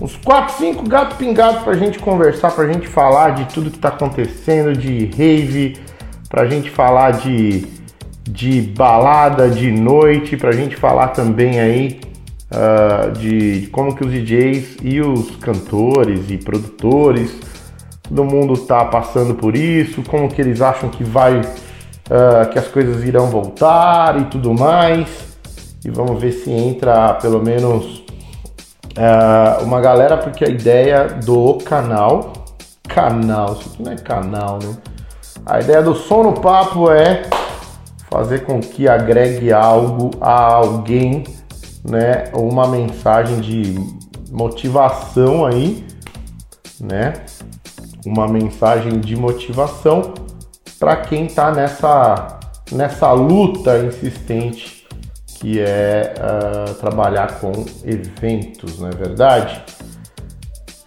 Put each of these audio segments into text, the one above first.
uns 4, 5 gato pingado pra gente conversar, pra gente falar de tudo que tá acontecendo, de rave, pra gente falar de, de balada de noite, pra gente falar também aí uh, de, de como que os DJs e os cantores e produtores, todo mundo tá passando por isso, como que eles acham que vai, uh, que as coisas irão voltar e tudo mais. E vamos ver se entra pelo menos uh, uma galera, porque a ideia do canal, canal, isso aqui não é canal, né? A ideia do som no papo é fazer com que agregue algo a alguém, né? Uma mensagem de motivação aí, né? Uma mensagem de motivação para quem tá nessa nessa luta insistente que é uh, trabalhar com eventos, não é verdade?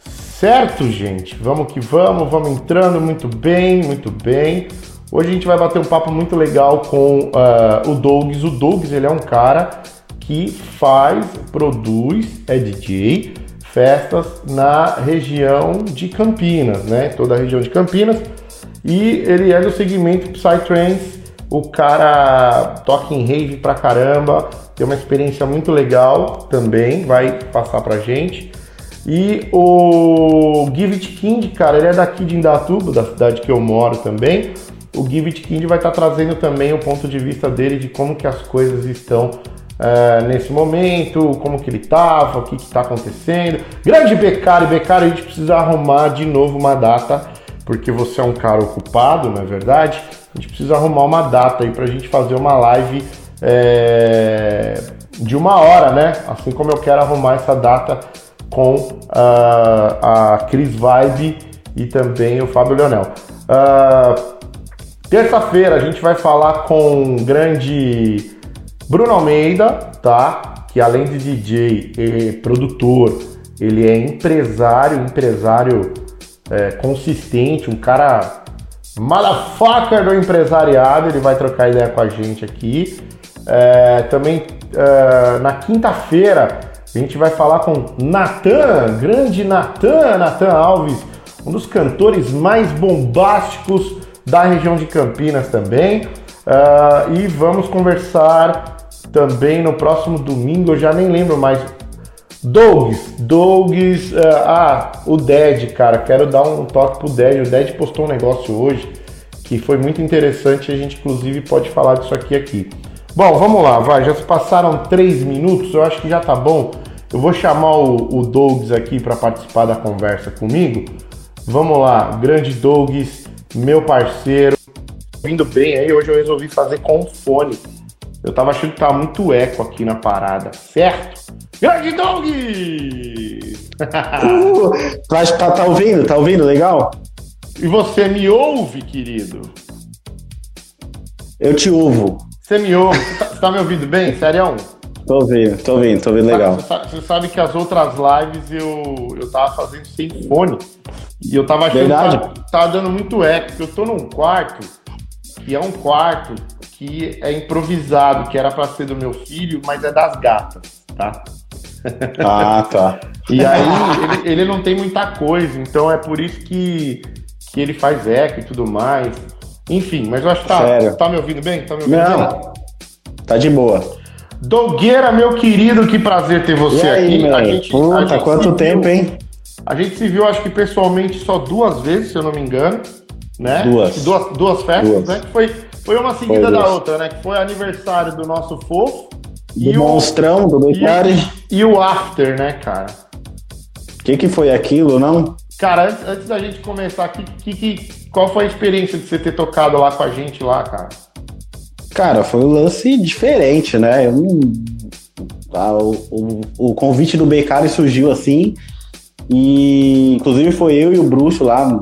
Certo, gente? Vamos que vamos, vamos entrando muito bem, muito bem. Hoje a gente vai bater um papo muito legal com uh, o Douglas. O Douglas ele é um cara que faz, produz, é DJ, festas na região de Campinas, né? Toda a região de Campinas. E ele é do segmento Psytrance o cara toca em rave pra caramba, tem uma experiência muito legal também, vai passar pra gente. E o Give It King, cara, ele é daqui de Indatuba, da cidade que eu moro também. O Give It King vai estar tá trazendo também o ponto de vista dele de como que as coisas estão uh, nesse momento, como que ele tava, o que que tá acontecendo. Grande Becari, Becari, a gente precisa arrumar de novo uma data, porque você é um cara ocupado, não é verdade? A gente precisa arrumar uma data aí pra gente fazer uma live é, de uma hora, né? Assim como eu quero arrumar essa data com uh, a Cris Vibe e também o Fábio Leonel. Uh, Terça-feira a gente vai falar com o grande Bruno Almeida, tá? Que além de DJ e produtor, ele é empresário, empresário é, consistente, um cara Motherfucker do empresariado, ele vai trocar ideia com a gente aqui. É, também é, na quinta-feira a gente vai falar com Natan, grande Natan, Natan Alves, um dos cantores mais bombásticos da região de Campinas também. Uh, e vamos conversar também no próximo domingo, eu já nem lembro mais Dogs, Dogs, uh, ah, o Dead, cara, quero dar um toque pro Dead. O Dead postou um negócio hoje que foi muito interessante. A gente, inclusive, pode falar disso aqui aqui. Bom, vamos lá, vai. Já se passaram três minutos, eu acho que já tá bom. Eu vou chamar o, o Dogs aqui para participar da conversa comigo. Vamos lá, grande Dogs, meu parceiro. Vindo bem aí, hoje eu resolvi fazer com fone. Eu tava achando que tava muito eco aqui na parada, certo? Grande Doug! uh, tá, tá ouvindo? Tá ouvindo? Legal? E você me ouve, querido? Eu te ouvo. Você me ouve? Você tá, tá me ouvindo bem? Sério? Tô ouvindo, tô ouvindo, tô ouvindo legal. Você sabe, você sabe, que as outras lives eu, eu tava fazendo sem fone. E eu tava achando Verdade. que tava, tava dando muito eco, porque eu tô num quarto, que é um quarto que é improvisado, que era para ser do meu filho, mas é das gatas, tá? Ah, tá. e aí ele, ele, não tem muita coisa, então é por isso que, que ele faz eco e tudo mais. Enfim, mas eu acho que tá, Sério? tá me ouvindo bem? Tá me ouvindo não, bem? tá de boa. Dogueira, meu querido, que prazer ter você aí, aqui. A gente, Puta, a gente quanto tempo, viu, hein? A gente se viu, acho que pessoalmente, só duas vezes, se eu não me engano. Né? Duas. Duas, duas festas, duas. né? Que foi, foi uma seguida foi da outra, né? Que foi aniversário do nosso fofo do e monstrão, o, do Becari. E, e, o after, né, cara? O que, que foi aquilo, não? Cara, antes, antes da gente começar, que, que, que, qual foi a experiência de você ter tocado lá com a gente lá, cara? Cara, foi um lance diferente, né? Eu não... ah, o, o, o, convite do Becari surgiu assim. E inclusive foi eu e o Bruxo lá.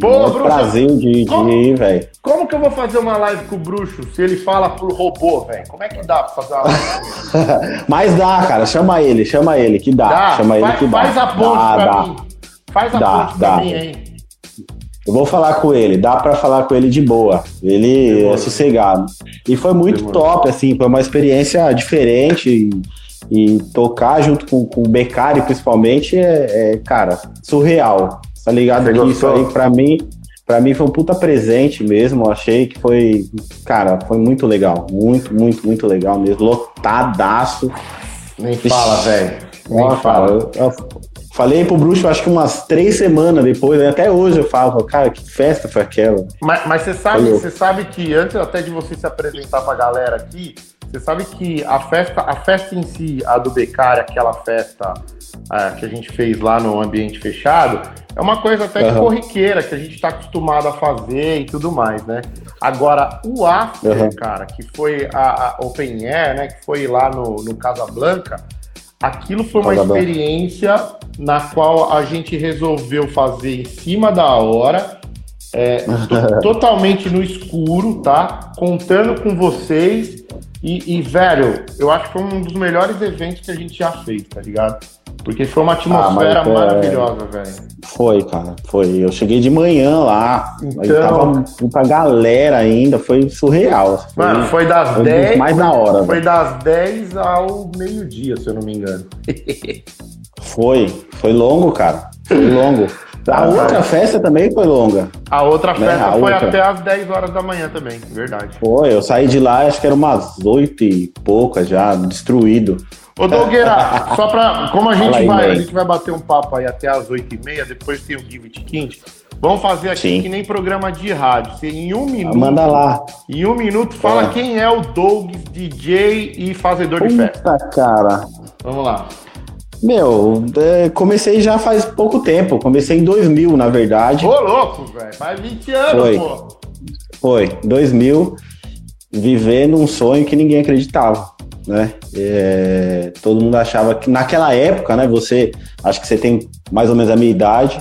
Pô, é Bruxo, prazer de, de ir, velho. Como que eu vou fazer uma live com o Bruxo se ele fala por robô, velho? Como é que dá pra fazer uma live? Mas dá, cara. Chama ele, chama ele, que dá. dá. Chama faz, ele que dá. Faz a ponte dá, pra dá. mim. Faz a dá, ponte pra mim aí. Eu vou falar com ele, dá para falar com ele de boa. Ele Demorou. é sossegado. E foi muito Demorou. top, assim, foi uma experiência diferente. E tocar junto com, com o Beccari, principalmente, é, é, cara, surreal. Tá ligado? Que isso aí, pra mim, pra mim foi um puta presente mesmo. Eu achei que foi, cara, foi muito legal. Muito, muito, muito legal mesmo. Lotadaço. Nem fala, velho. Nem fala. Eu, eu falei pro Bruxo, acho que umas três semanas depois, né? até hoje eu falo, cara, que festa foi aquela. Mas, mas você sabe, você sabe que antes até de você se apresentar pra galera aqui, você sabe que a festa, a festa em si, a do Becari, aquela festa uh, que a gente fez lá no ambiente fechado, é uma coisa até uhum. corriqueira, que a gente está acostumado a fazer e tudo mais, né? Agora, o After, uhum. cara, que foi a, a, Open Air, né? Que foi lá no, no Casablanca, aquilo foi uma experiência na qual a gente resolveu fazer em cima da hora, é, totalmente no escuro, tá? Contando com vocês e, e, velho, eu acho que foi um dos melhores eventos que a gente já fez, tá ligado? Porque foi uma atmosfera ah, maravilhosa, velho. Foi, cara, foi. Eu cheguei de manhã lá, então... tava pra galera ainda, foi surreal. Foi, Mano, foi das foi 10. Mais da hora. Foi véio. das 10 ao meio-dia, se eu não me engano. foi, foi longo, cara. Foi longo. A outra festa também foi longa. A outra né? festa a foi outra. até as 10 horas da manhã também, verdade. Foi, eu saí de lá, acho que era umas 8 e poucas já, destruído. Ô Dogueira, só pra. Como a gente, aí, vai, a gente vai bater um papo aí até as 8 e meia, depois tem o Give It Quinte. Vamos fazer aqui Sim. que nem programa de rádio. Você, em um minuto. Manda lá. Em um minuto, fala é. quem é o Doug, DJ e fazedor Puta de festa. cara. Vamos lá. Meu, é, comecei já faz pouco tempo. Comecei em 2000, na verdade. Ô, louco, velho. Faz 20 anos, Foi. pô. Foi, 2000. Vivendo um sonho que ninguém acreditava, né? É, todo mundo achava que naquela época, né? Você, acho que você tem mais ou menos a minha idade.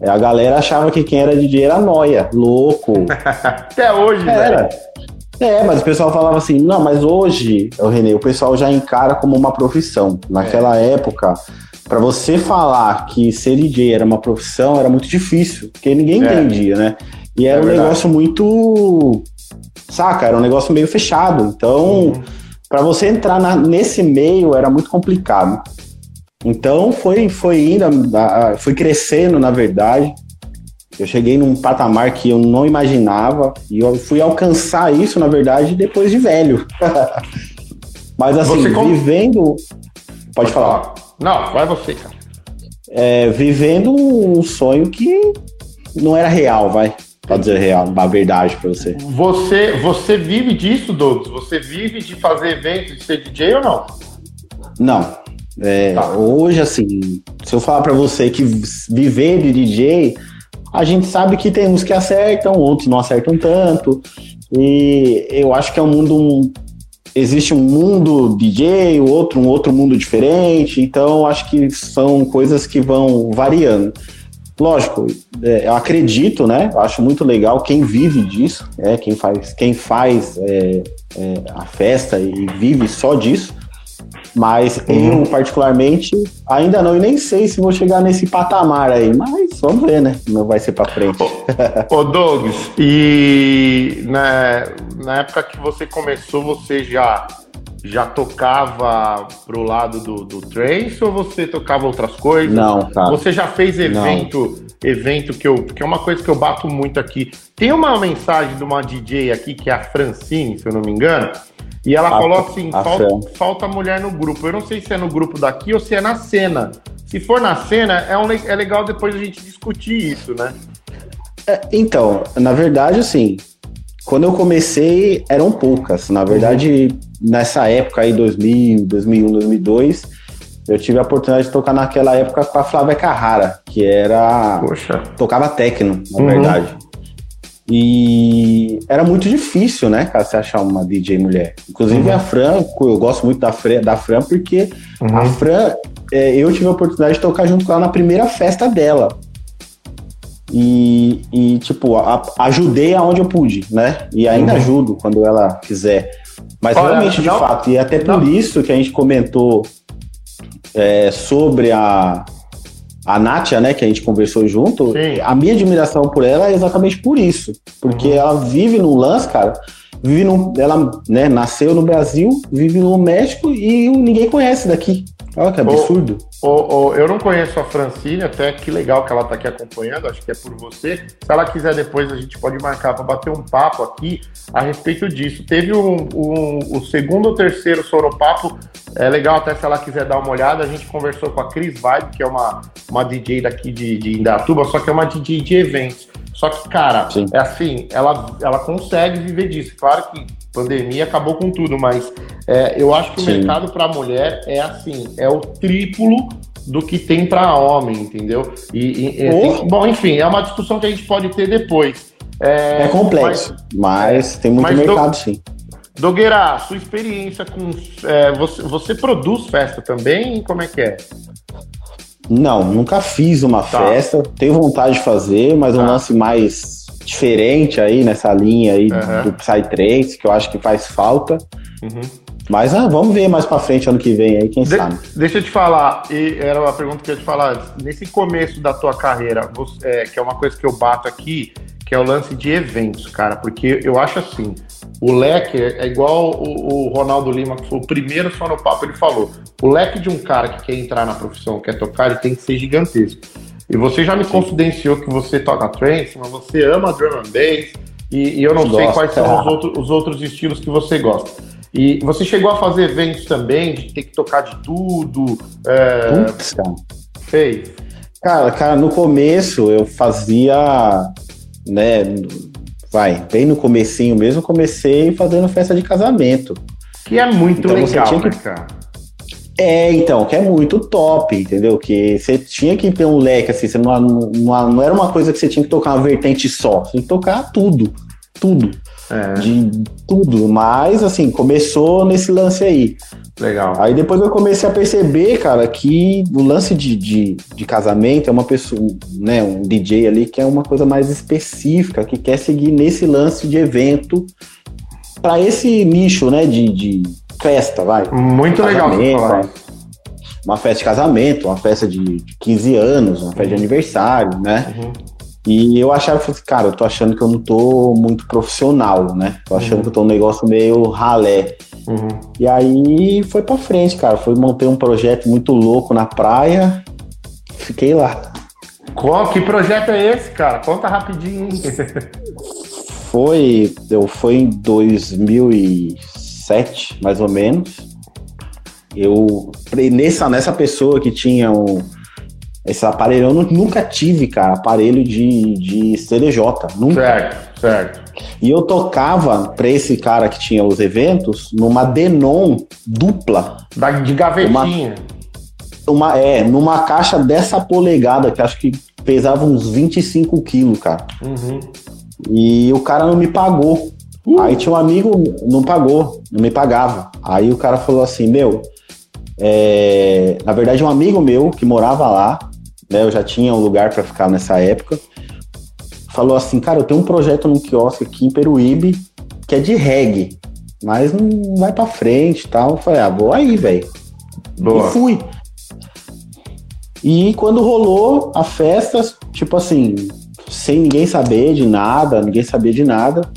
É, a galera achava que quem era DJ era noia, louco. Até hoje, era. Véio. É, mas o pessoal falava assim, não, mas hoje, o Renê, o pessoal já encara como uma profissão. Naquela é. época, para você falar que ser DJ era uma profissão, era muito difícil, porque ninguém é. entendia, né? E era é um verdade. negócio muito. Saca? Era um negócio meio fechado. Então, uhum. para você entrar na, nesse meio era muito complicado. Então foi, foi indo, foi crescendo, na verdade. Eu cheguei num patamar que eu não imaginava e eu fui alcançar isso, na verdade, depois de velho. Mas assim, com... vivendo. Pode, Pode falar. falar. Não, vai você, cara. É, vivendo um sonho que não era real, vai. Pra dizer real, uma verdade pra você. Você, você vive disso, Douglas? Você vive de fazer eventos de ser DJ ou não? Não. É, tá. Hoje, assim, se eu falar pra você que viver de DJ a gente sabe que tem uns que acertam, outros não acertam tanto. E eu acho que é um mundo. existe um mundo DJ, outro um outro mundo diferente. Então acho que são coisas que vão variando. Lógico, é, eu acredito, né? Eu acho muito legal quem vive disso, é quem faz, quem faz é, é, a festa e vive só disso. Mas uhum. eu, particularmente, ainda não, e nem sei se vou chegar nesse patamar aí, mas vamos ver, né? Não vai ser para frente. Ô, Douglas, e na, na época que você começou, você já já tocava pro lado do, do trance ou você tocava outras coisas? Não, cara. Você já fez evento, não. evento que eu, que é uma coisa que eu bato muito aqui. Tem uma mensagem de uma DJ aqui que é a Francine, se eu não me engano, e ela a, falou assim: falta, falta, mulher no grupo. Eu não sei se é no grupo daqui ou se é na cena. Se for na cena, é, um, é legal depois a gente discutir isso, né? É, então, na verdade, assim, quando eu comecei, eram poucas. Na verdade, uhum. nessa época aí, 2000, 2001, 2002, eu tive a oportunidade de tocar naquela época com a Flávia Carrara, que era. Poxa. Tocava techno, na uhum. verdade. E era muito difícil, né, cara, você achar uma DJ mulher. Inclusive uhum. a Fran, eu gosto muito da Fran, da Fran porque uhum. a Fran, é, eu tive a oportunidade de tocar junto com ela na primeira festa dela. E, e tipo, a, ajudei aonde eu pude, né? E ainda uhum. ajudo quando ela quiser. Mas Olha, realmente, de não, fato, e até por não. isso que a gente comentou é, sobre a, a Nátia, né, que a gente conversou junto, Sim. a minha admiração por ela é exatamente por isso. Porque uhum. ela vive num lance, cara, vive no, ela né, nasceu no Brasil, vive no México e ninguém conhece daqui. Olha que absurdo. O, o, eu não conheço a Francine, até que legal que ela está aqui acompanhando, acho que é por você. Se ela quiser depois, a gente pode marcar para bater um papo aqui a respeito disso. Teve um, um, o segundo ou terceiro Soropapo, é legal até se ela quiser dar uma olhada. A gente conversou com a Cris Vibe, que é uma, uma DJ daqui de, de Indatuba, só que é uma DJ de eventos. Só que, cara, Sim. é assim, ela, ela consegue viver disso. Claro que pandemia acabou com tudo, mas é, eu acho que Sim. o mercado para mulher é assim, é o triplo do que tem para homem, entendeu? E, e oh. tem, bom, enfim, é uma discussão que a gente pode ter depois. É, é complexo, mas, mas, tem muito mercado, do, sim. Dogueira, sua experiência com. É, você, você produz festa também? Como é que é? Não, nunca fiz uma tá. festa. Tenho vontade de fazer, mas tá. um lance mais diferente aí nessa linha aí uhum. do Psytrance, que eu acho que faz falta. Uhum. Mas ah, vamos ver mais pra frente ano que vem aí, quem de sabe. Deixa eu te falar, e era uma pergunta que eu ia te falar, nesse começo da tua carreira, você, é, que é uma coisa que eu bato aqui, que é o lance de eventos, cara, porque eu acho assim, o leque é igual o, o Ronaldo Lima, que foi o primeiro só no papo, ele falou, o leque de um cara que quer entrar na profissão, quer tocar, ele tem que ser gigantesco. E você já me confidenciou que você toca trance, mas você ama drum and bass, e, e eu não sei quais são os, outro, os outros estilos que você gosta. E você chegou a fazer eventos também, de ter que tocar de tudo? É... Putz, cara. Fez? Cara, cara, no começo eu fazia, né, vai, bem no comecinho mesmo, comecei fazendo festa de casamento. Que é muito então, legal, tinha que... né, cara? É, então, que é muito top, entendeu? Que você tinha que ter um leque, assim, você não, não, não era uma coisa que você tinha que tocar uma vertente só, você tinha que tocar tudo, tudo. É. De tudo, mas assim, começou nesse lance aí. Legal. Aí depois eu comecei a perceber, cara, que o lance de, de, de casamento é uma pessoa, né, um DJ ali que é uma coisa mais específica, que quer seguir nesse lance de evento para esse nicho, né, de, de festa, vai. Muito legal. Uma festa de casamento, uma festa de 15 anos, uma festa de aniversário, né? Uhum. E eu achava, cara, eu tô achando que eu não tô muito profissional, né? Tô achando uhum. que eu tô um negócio meio ralé. Uhum. E aí foi pra frente, cara. Foi montei um projeto muito louco na praia. Fiquei lá. Qual, que projeto é esse, cara? Conta rapidinho. foi, eu foi em 2007, mais ou menos. Eu nessa nessa pessoa que tinha um esse aparelho eu nunca tive, cara, aparelho de, de CDJ. Nunca. Certo, certo. E eu tocava pra esse cara que tinha os eventos numa Denon dupla. Da, de gavetinha. Uma, uma, é, numa caixa dessa polegada, que acho que pesava uns 25 quilos, cara. Uhum. E o cara não me pagou. Uh. Aí tinha um amigo, não pagou, não me pagava. Aí o cara falou assim: Meu, é... na verdade, um amigo meu que morava lá né? Eu já tinha um lugar para ficar nessa época. Falou assim, cara, eu tenho um projeto num quiosque aqui em Peruíbe que é de reggae, mas não vai para frente e tal. Eu falei, ah, vou aí, velho. E fui. E quando rolou a festa, tipo assim, sem ninguém saber de nada, ninguém sabia de nada.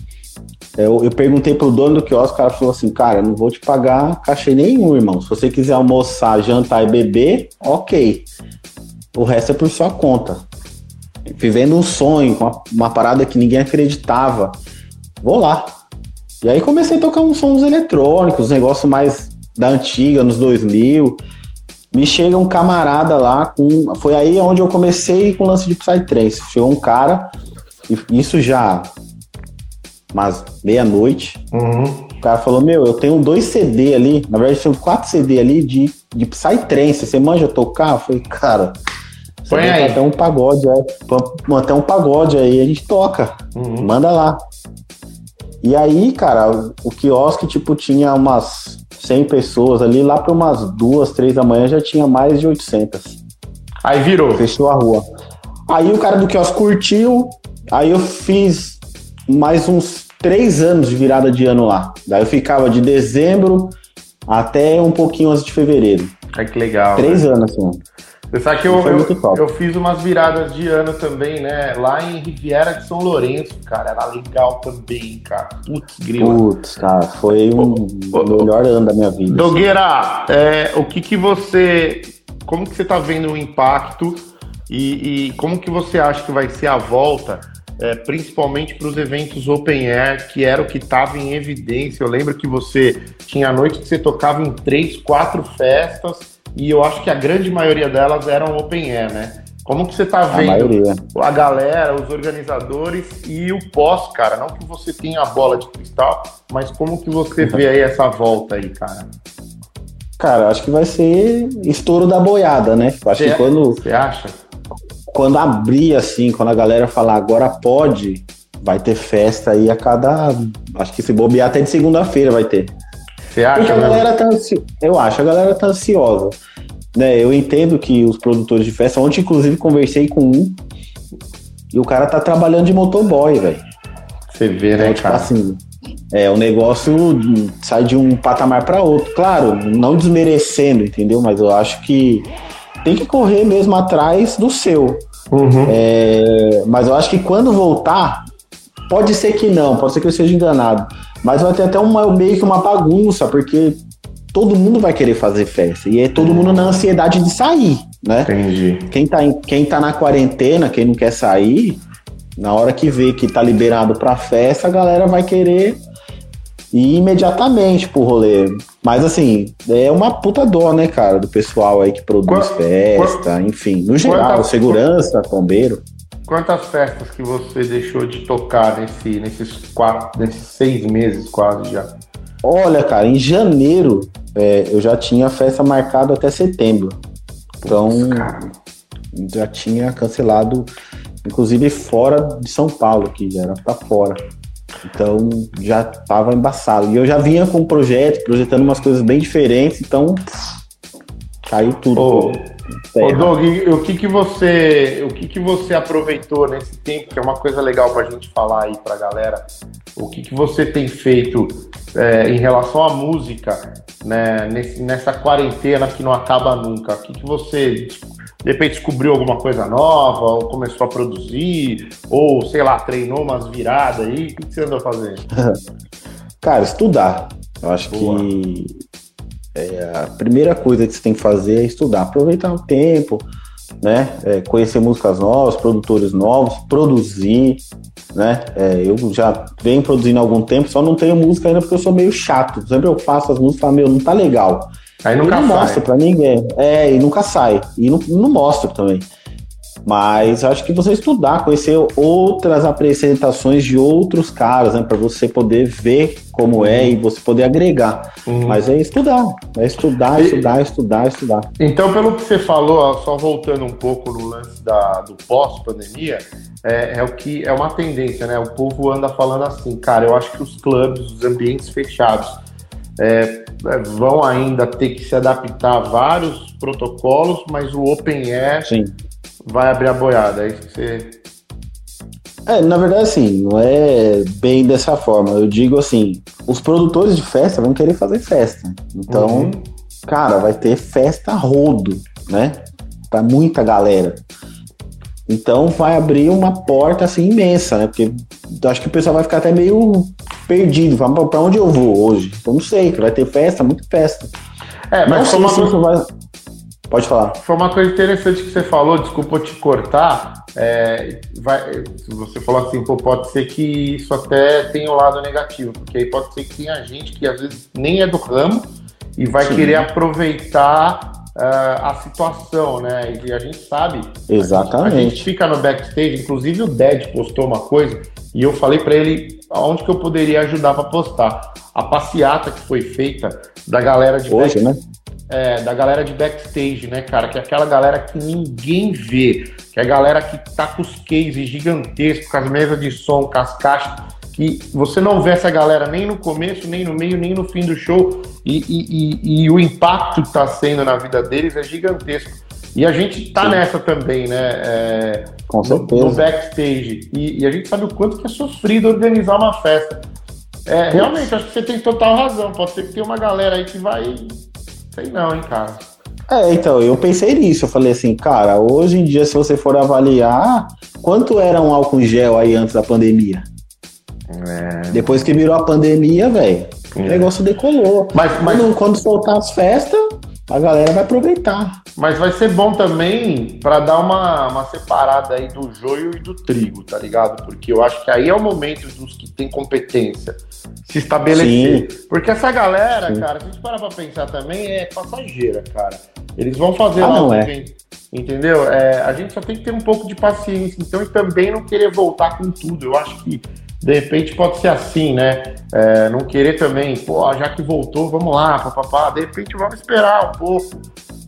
Eu, eu perguntei pro dono do quiosque, o cara falou assim, cara, não vou te pagar cachê nenhum, irmão. Se você quiser almoçar, jantar e beber, ok o resto é por sua conta. Vivendo um sonho, uma, uma parada que ninguém acreditava. Vou lá. E aí comecei a tocar uns sons eletrônicos, negócio mais da antiga, nos 2000. Me chega um camarada lá com. Foi aí onde eu comecei com o lance de Psytrance. Chegou um cara, isso já mas meia-noite. Uhum. O cara falou: Meu, eu tenho dois CD ali, na verdade, tenho quatro CD ali de, de Psytrance. Você manja tocar? Eu falei, cara, Põe aí. Até um pagode, é. Até um pagode aí, a gente toca. Uhum. Manda lá. E aí, cara, o quiosque, tipo, tinha umas 100 pessoas ali, lá para umas duas, três da manhã já tinha mais de 800. Aí virou. Fechou a rua. Aí o cara do quiosque curtiu, aí eu fiz mais uns três anos de virada de ano lá. Daí eu ficava de dezembro até um pouquinho antes de fevereiro. Ai, que legal. Três né? anos, assim. Você sabe que eu, eu, eu, fiz umas viradas de ano também, né? Lá em Riviera de São Lourenço, cara. Era legal também, cara. Putz, grilo. Putz, cara, foi um o, melhor ano da minha vida. Dogueira, é, o que que você... Como que você tá vendo o impacto e, e como que você acha que vai ser a volta, é, principalmente para os eventos open air, que era o que estava em evidência? Eu lembro que você tinha a noite que você tocava em três, quatro festas e eu acho que a grande maioria delas eram open air, né? Como que você tá vendo a, a, galera, os organizadores e o pós, cara? Não que você tenha a bola de cristal, mas como que você vê aí essa volta aí, cara? Cara, acho que vai ser estouro da boiada, né? Acho cê, que quando. Você acha? Quando abrir, assim, quando a galera falar agora pode, vai ter festa aí a cada. Acho que se bobear até de segunda-feira vai ter. Você acha? Porque a galera tá. Eu acho, a galera tá ansiosa. Né, eu entendo que os produtores de festa, ontem inclusive conversei com um e o cara tá trabalhando de motoboy, velho. Você vê, né, então, tipo cara? assim, é, o negócio sai de um patamar para outro. Claro, não desmerecendo, entendeu? Mas eu acho que tem que correr mesmo atrás do seu. Uhum. É, mas eu acho que quando voltar, pode ser que não, pode ser que eu seja enganado. Mas vai ter até uma, meio que uma bagunça, porque todo mundo vai querer fazer festa. E é todo mundo na ansiedade de sair, né? Entendi. Quem tá, em, quem tá na quarentena, quem não quer sair, na hora que vê que tá liberado pra festa, a galera vai querer ir imediatamente pro rolê. Mas assim, é uma puta dó, né, cara, do pessoal aí que produz Qual, festa, enfim, no geral, segurança, bombeiro. Quantas festas que você deixou de tocar nesse, nesses quatro, nesses seis meses quase já? Olha, cara, em janeiro é, eu já tinha festa marcada até setembro. Então já tinha cancelado, inclusive fora de São Paulo, que já era para fora. Então já tava embaçado. E eu já vinha com um projeto, projetando umas coisas bem diferentes, então caiu tudo. Oh. Ô, Doug, o que que você, o que que você aproveitou nesse tempo, que é uma coisa legal para a gente falar aí para a galera, o que que você tem feito é, em relação à música, né, nesse, nessa quarentena que não acaba nunca? O que que você, de repente, descobriu alguma coisa nova, ou começou a produzir, ou, sei lá, treinou umas viradas aí? O que, que você andou fazendo? Cara, estudar. Eu acho Boa. que é, a primeira coisa que você tem que fazer é estudar, aproveitar o tempo, né? É, conhecer músicas novas, produtores novos, produzir, né? É, eu já venho produzindo há algum tempo, só não tenho música ainda porque eu sou meio chato. Sempre eu faço as músicas e falo, meu, não tá legal. Aí nunca eu não sai. mostro pra ninguém. É, e nunca sai. E não, não mostro também. Mas acho que você estudar, conhecer outras apresentações de outros caras, né? Para você poder ver como é e você poder agregar. Uhum. Mas é estudar, é estudar, estudar, estudar, estudar. Então, pelo que você falou, só voltando um pouco no lance da, do pós-pandemia, é, é, o que é uma tendência, né? O povo anda falando assim, cara, eu acho que os clubes, os ambientes fechados, é, é vão ainda ter que se adaptar a vários protocolos, mas o open air Sim vai abrir a boiada. É isso que você. É, na verdade, assim, não é bem dessa forma. Eu digo assim: os produtores de festa vão querer fazer festa. Então, uhum. cara, vai ter festa rodo, né? Pra muita galera. Então vai abrir uma porta assim imensa, né? Porque acho que o pessoal vai ficar até meio perdido. Pra onde eu vou hoje? Então não sei, vai ter festa, muita festa. É, mas não sei se isso vai. Pode falar. Foi uma coisa interessante que você falou, desculpa te cortar. É, vai, você falou assim, pô, pode ser que isso até tenha um lado negativo, porque aí pode ser que tenha gente que às vezes nem é do ramo e vai Sim. querer aproveitar uh, a situação, né? E a gente sabe. Exatamente. A gente, a gente fica no backstage, inclusive o Ded postou uma coisa e eu falei para ele aonde que eu poderia ajudar para postar. A passeata que foi feita da galera de Hoje, né? é, da galera de backstage, né, cara? Que é aquela galera que ninguém vê, que é a galera que tá com os cases gigantescos, com as mesas de som, com as caixas, que você não vê essa galera nem no começo, nem no meio, nem no fim do show, e, e, e, e o impacto que tá sendo na vida deles é gigantesco. E a gente tá Sim. nessa também, né? É, com certeza. No, no backstage. E, e, a gente sabe o quanto que é sofrido organizar uma festa. É, realmente, acho que você tem total razão. Pode ser que tenha uma galera aí que vai Sei não, hein, cara. É, então, eu pensei nisso. Eu falei assim, cara, hoje em dia, se você for avaliar, quanto era um álcool em gel aí antes da pandemia? É. Depois que virou a pandemia, velho, é. o negócio decolou. Mas, mas... Quando, quando soltar as festas, a galera vai aproveitar. Mas vai ser bom também para dar uma, uma separada aí do joio e do trigo, tá ligado? Porque eu acho que aí é o momento dos que têm competência se estabelecer. Sim. Porque essa galera, Sim. cara, se a gente parar pra pensar também, é passageira, cara. Eles vão fazer ah, lá não é. entendeu? É, a gente só tem que ter um pouco de paciência, então, e também não querer voltar com tudo. Eu acho que de repente pode ser assim, né? É, não querer também, pô, já que voltou, vamos lá, papapá. De repente vamos esperar um pouco,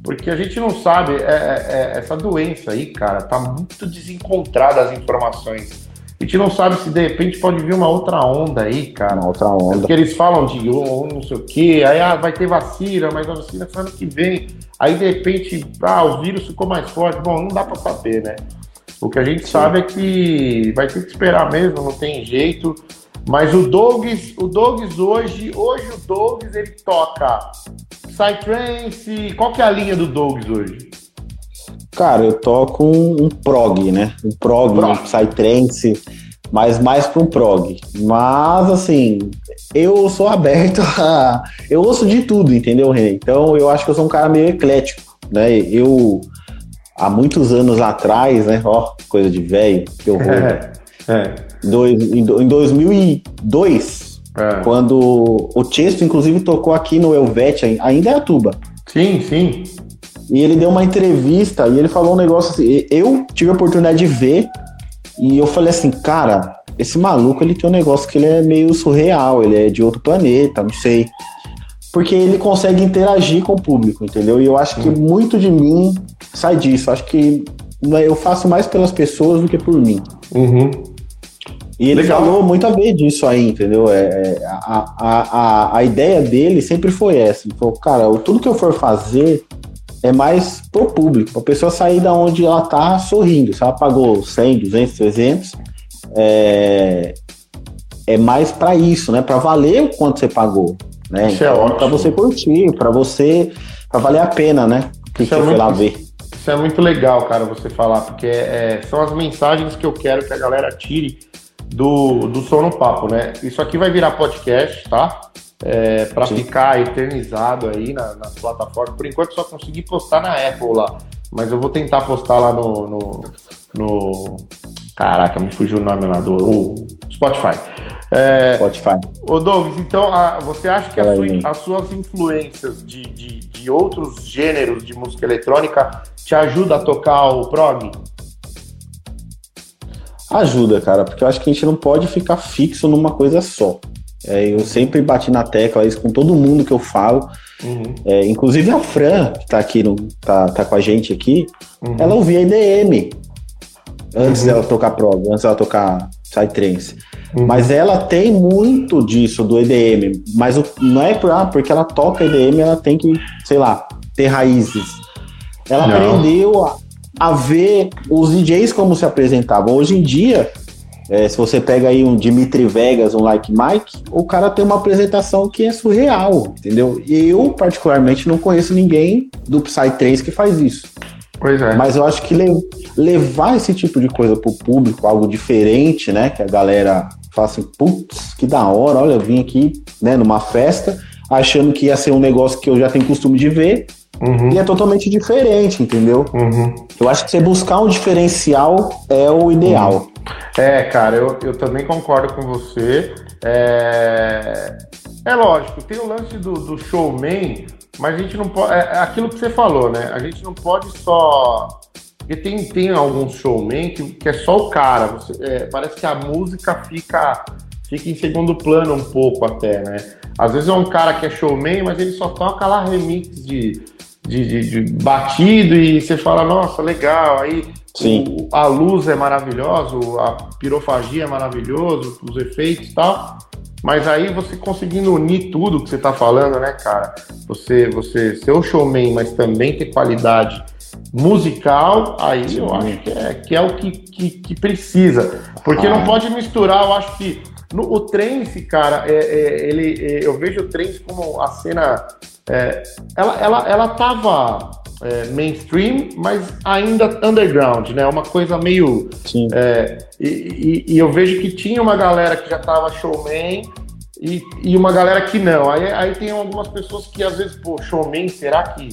porque a gente não sabe, é, é, é, essa doença aí, cara, tá muito desencontrada as informações. A gente não sabe se de repente pode vir uma outra onda aí, cara. Uma outra onda. Porque eles falam de um, não sei o quê, aí ah, vai ter vacina, mas a vacina é ano que vem. Aí de repente, ah, o vírus ficou mais forte. Bom, não dá para saber, né? O que a gente sabe é que vai ter que esperar mesmo, não tem jeito. Mas o Dogs, o Dogs hoje, hoje o Dogs ele toca Psytrance. Qual que é a linha do Dogs hoje? Cara, eu toco um, um prog, né? Um prog, prog. um Psytrance, mas mais para um prog. Mas assim, eu sou aberto a. Eu ouço de tudo, entendeu, René? Então eu acho que eu sou um cara meio eclético, né? Eu há muitos anos atrás, né? Ó, coisa de velho, que eu vou. É, é. Dois, em, em 2002, é. quando o Chesto, inclusive, tocou aqui no Elvete, ainda é a tuba. Sim, sim. E ele deu uma entrevista e ele falou um negócio assim. Eu tive a oportunidade de ver e eu falei assim, cara, esse maluco ele tem um negócio que ele é meio surreal, ele é de outro planeta, não sei porque ele consegue interagir com o público, entendeu? E eu acho que uhum. muito de mim sai disso. Acho que né, eu faço mais pelas pessoas do que por mim. Uhum. E ele Legal. falou muito a ver disso aí, entendeu? É, é, a, a, a, a ideia dele sempre foi essa. Ele falou, cara, tudo que eu for fazer é mais pro público, a pessoa sair da onde ela tá sorrindo. Se ela pagou 100, 200, 300, é, é mais para isso, né? Para valer o quanto você pagou. Né? Isso é então, é Para você curtir, para você, para valer a pena, né? Que você é foi lá ver. Isso é muito legal, cara, você falar, porque é, são as mensagens que eu quero que a galera tire do, do som no papo, né? Isso aqui vai virar podcast, tá? É, para ficar eternizado aí na, nas plataformas. Por enquanto só consegui postar na Apple lá, mas eu vou tentar postar lá no, no, no... Caraca, me fugiu o nome lá do Spotify. É, Spotify. Ô Douglas, então a, você acha que sua, as suas influências de, de, de, outros gêneros de música eletrônica te ajudam a tocar o prog? Ajuda, cara, porque eu acho que a gente não pode ficar fixo numa coisa só. É, eu sempre bati na tecla isso com todo mundo que eu falo. Uhum. É, inclusive a Fran, que tá aqui, no, tá, tá com a gente aqui, uhum. ela ouvia IDM antes uhum. dela tocar prog, antes dela tocar Psytrance. Uhum. Mas ela tem muito disso do EDM. Mas o, não é por, ah, porque ela toca EDM, ela tem que, sei lá, ter raízes. Ela não. aprendeu a, a, ver os DJs como se apresentavam. Hoje em dia, é, se você pega aí um Dimitri Vegas, um Like Mike, o cara tem uma apresentação que é surreal, entendeu? Eu, particularmente, não conheço ninguém do Psytrance que faz isso. Pois é. Mas eu acho que levar esse tipo de coisa pro público, algo diferente, né? Que a galera fala assim, putz, que da hora, olha, eu vim aqui, né, numa festa, achando que ia ser um negócio que eu já tenho costume de ver, uhum. e é totalmente diferente, entendeu? Uhum. Eu acho que você buscar um diferencial é o ideal. Uhum. É, cara, eu, eu também concordo com você. É, é lógico, tem o lance do, do showman, mas a gente não pode. É, é aquilo que você falou, né? A gente não pode só porque tem, tem alguns showman que, que é só o cara. Você, é, parece que a música fica, fica em segundo plano um pouco até, né? Às vezes é um cara que é showman, mas ele só toca lá remix de, de, de, de batido e você fala, nossa, legal. Aí Sim. O, a luz é maravilhosa, a pirofagia é maravilhoso, os efeitos e tal. Mas aí você conseguindo unir tudo que você tá falando, né, cara? Você, você ser o showman, mas também ter qualidade musical, aí eu acho que é, que é o que, que, que precisa. Porque ah. não pode misturar, eu acho que no, o trance, cara, é, é, ele, é, eu vejo o trance como a cena. É, ela, ela, ela tava. É, mainstream, mas ainda underground, né? Uma coisa meio. É, e, e, e, eu vejo que tinha uma galera que já tava showman e, e uma galera que não. Aí, aí tem algumas pessoas que às vezes, pô, showman, será que.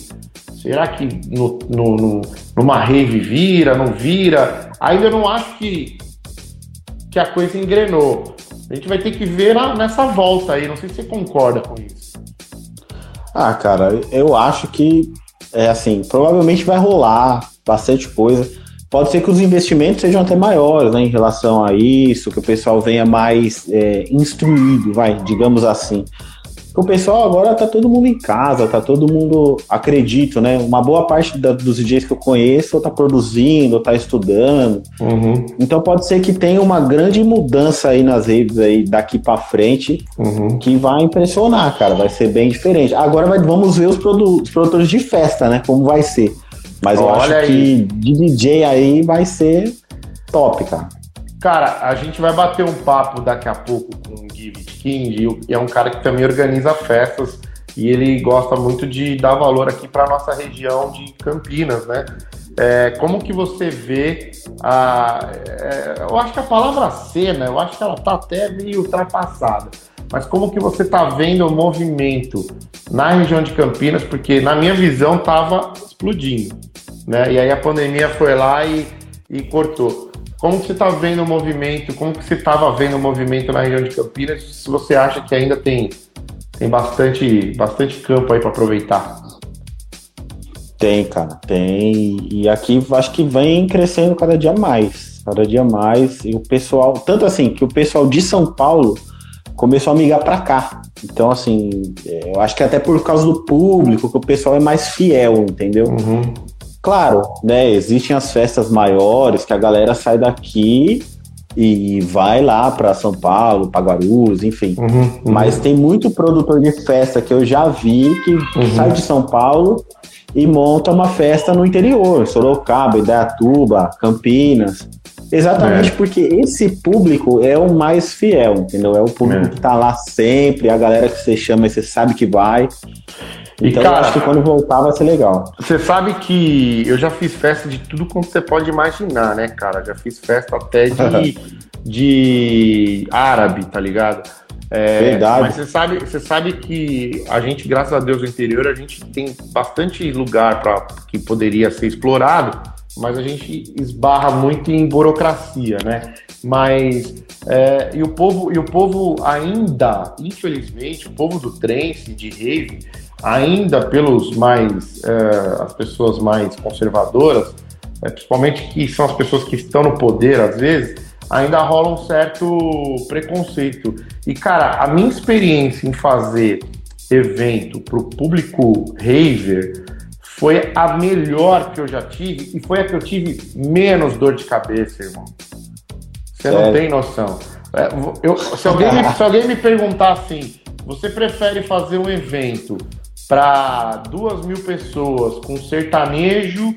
Será que no, no, no, numa rave vira, não vira? Ainda eu não acho que, que a coisa engrenou. A gente vai ter que ver na, nessa volta aí. Não sei se você concorda com isso. Ah, cara, eu acho que é assim, provavelmente vai rolar bastante coisa. Pode ser que os investimentos sejam até maiores né, em relação a isso, que o pessoal venha mais é, instruído, vai, digamos assim. O pessoal agora tá todo mundo em casa, tá todo mundo, acredito, né? Uma boa parte da, dos DJs que eu conheço ou tá produzindo, ou tá estudando. Uhum. Então pode ser que tenha uma grande mudança aí nas redes aí daqui para frente uhum. que vai impressionar, cara. Vai ser bem diferente. Agora vai, vamos ver os, produ os produtores de festa, né? Como vai ser. Mas Olha eu acho aí. que de DJ aí vai ser top, cara. Cara, a gente vai bater um papo daqui a pouco com o Give King, e é um cara que também organiza festas e ele gosta muito de dar valor aqui para nossa região de Campinas, né? É, como que você vê a. É, eu acho que a palavra cena, eu acho que ela tá até meio ultrapassada. Mas como que você tá vendo o movimento na região de Campinas? Porque na minha visão tava explodindo, né? E aí a pandemia foi lá e, e cortou. Como que você está vendo o movimento? Como que você estava vendo o movimento na região de Campinas? Se você acha que ainda tem, tem bastante, bastante campo aí para aproveitar? Tem, cara, tem. E aqui acho que vem crescendo cada dia mais. Cada dia mais. E o pessoal, tanto assim, que o pessoal de São Paulo começou a migrar para cá. Então, assim, é, eu acho que até por causa do público, que o pessoal é mais fiel, entendeu? Uhum. Claro, né? Existem as festas maiores que a galera sai daqui e vai lá para São Paulo, para Guarulhos, enfim. Uhum, uhum. Mas tem muito produtor de festa que eu já vi que uhum. sai de São Paulo e monta uma festa no interior, Sorocaba, Idaiatuba, Campinas. Exatamente é. porque esse público é o mais fiel, entendeu? É o público é. que tá lá sempre, a galera que você chama e você sabe que vai. E, então, cara, acho que quando voltar vai ser legal. Você sabe que eu já fiz festa de tudo quanto você pode imaginar, né, cara? Já fiz festa até de, de árabe, tá ligado? É, Verdade. Mas você sabe, você sabe que a gente, graças a Deus, no interior, a gente tem bastante lugar para que poderia ser explorado, mas a gente esbarra muito em burocracia, né? Mas é, e o povo e o povo ainda, infelizmente, o povo do trance de rave ainda pelos mais é, as pessoas mais conservadoras, é, principalmente que são as pessoas que estão no poder às vezes, ainda rola um certo preconceito. E cara, a minha experiência em fazer evento para o público raver foi a melhor que eu já tive e foi a que eu tive menos dor de cabeça, irmão. Você não tem noção. É, eu, se, alguém me, se alguém me perguntar assim, você prefere fazer um evento para duas mil pessoas com sertanejo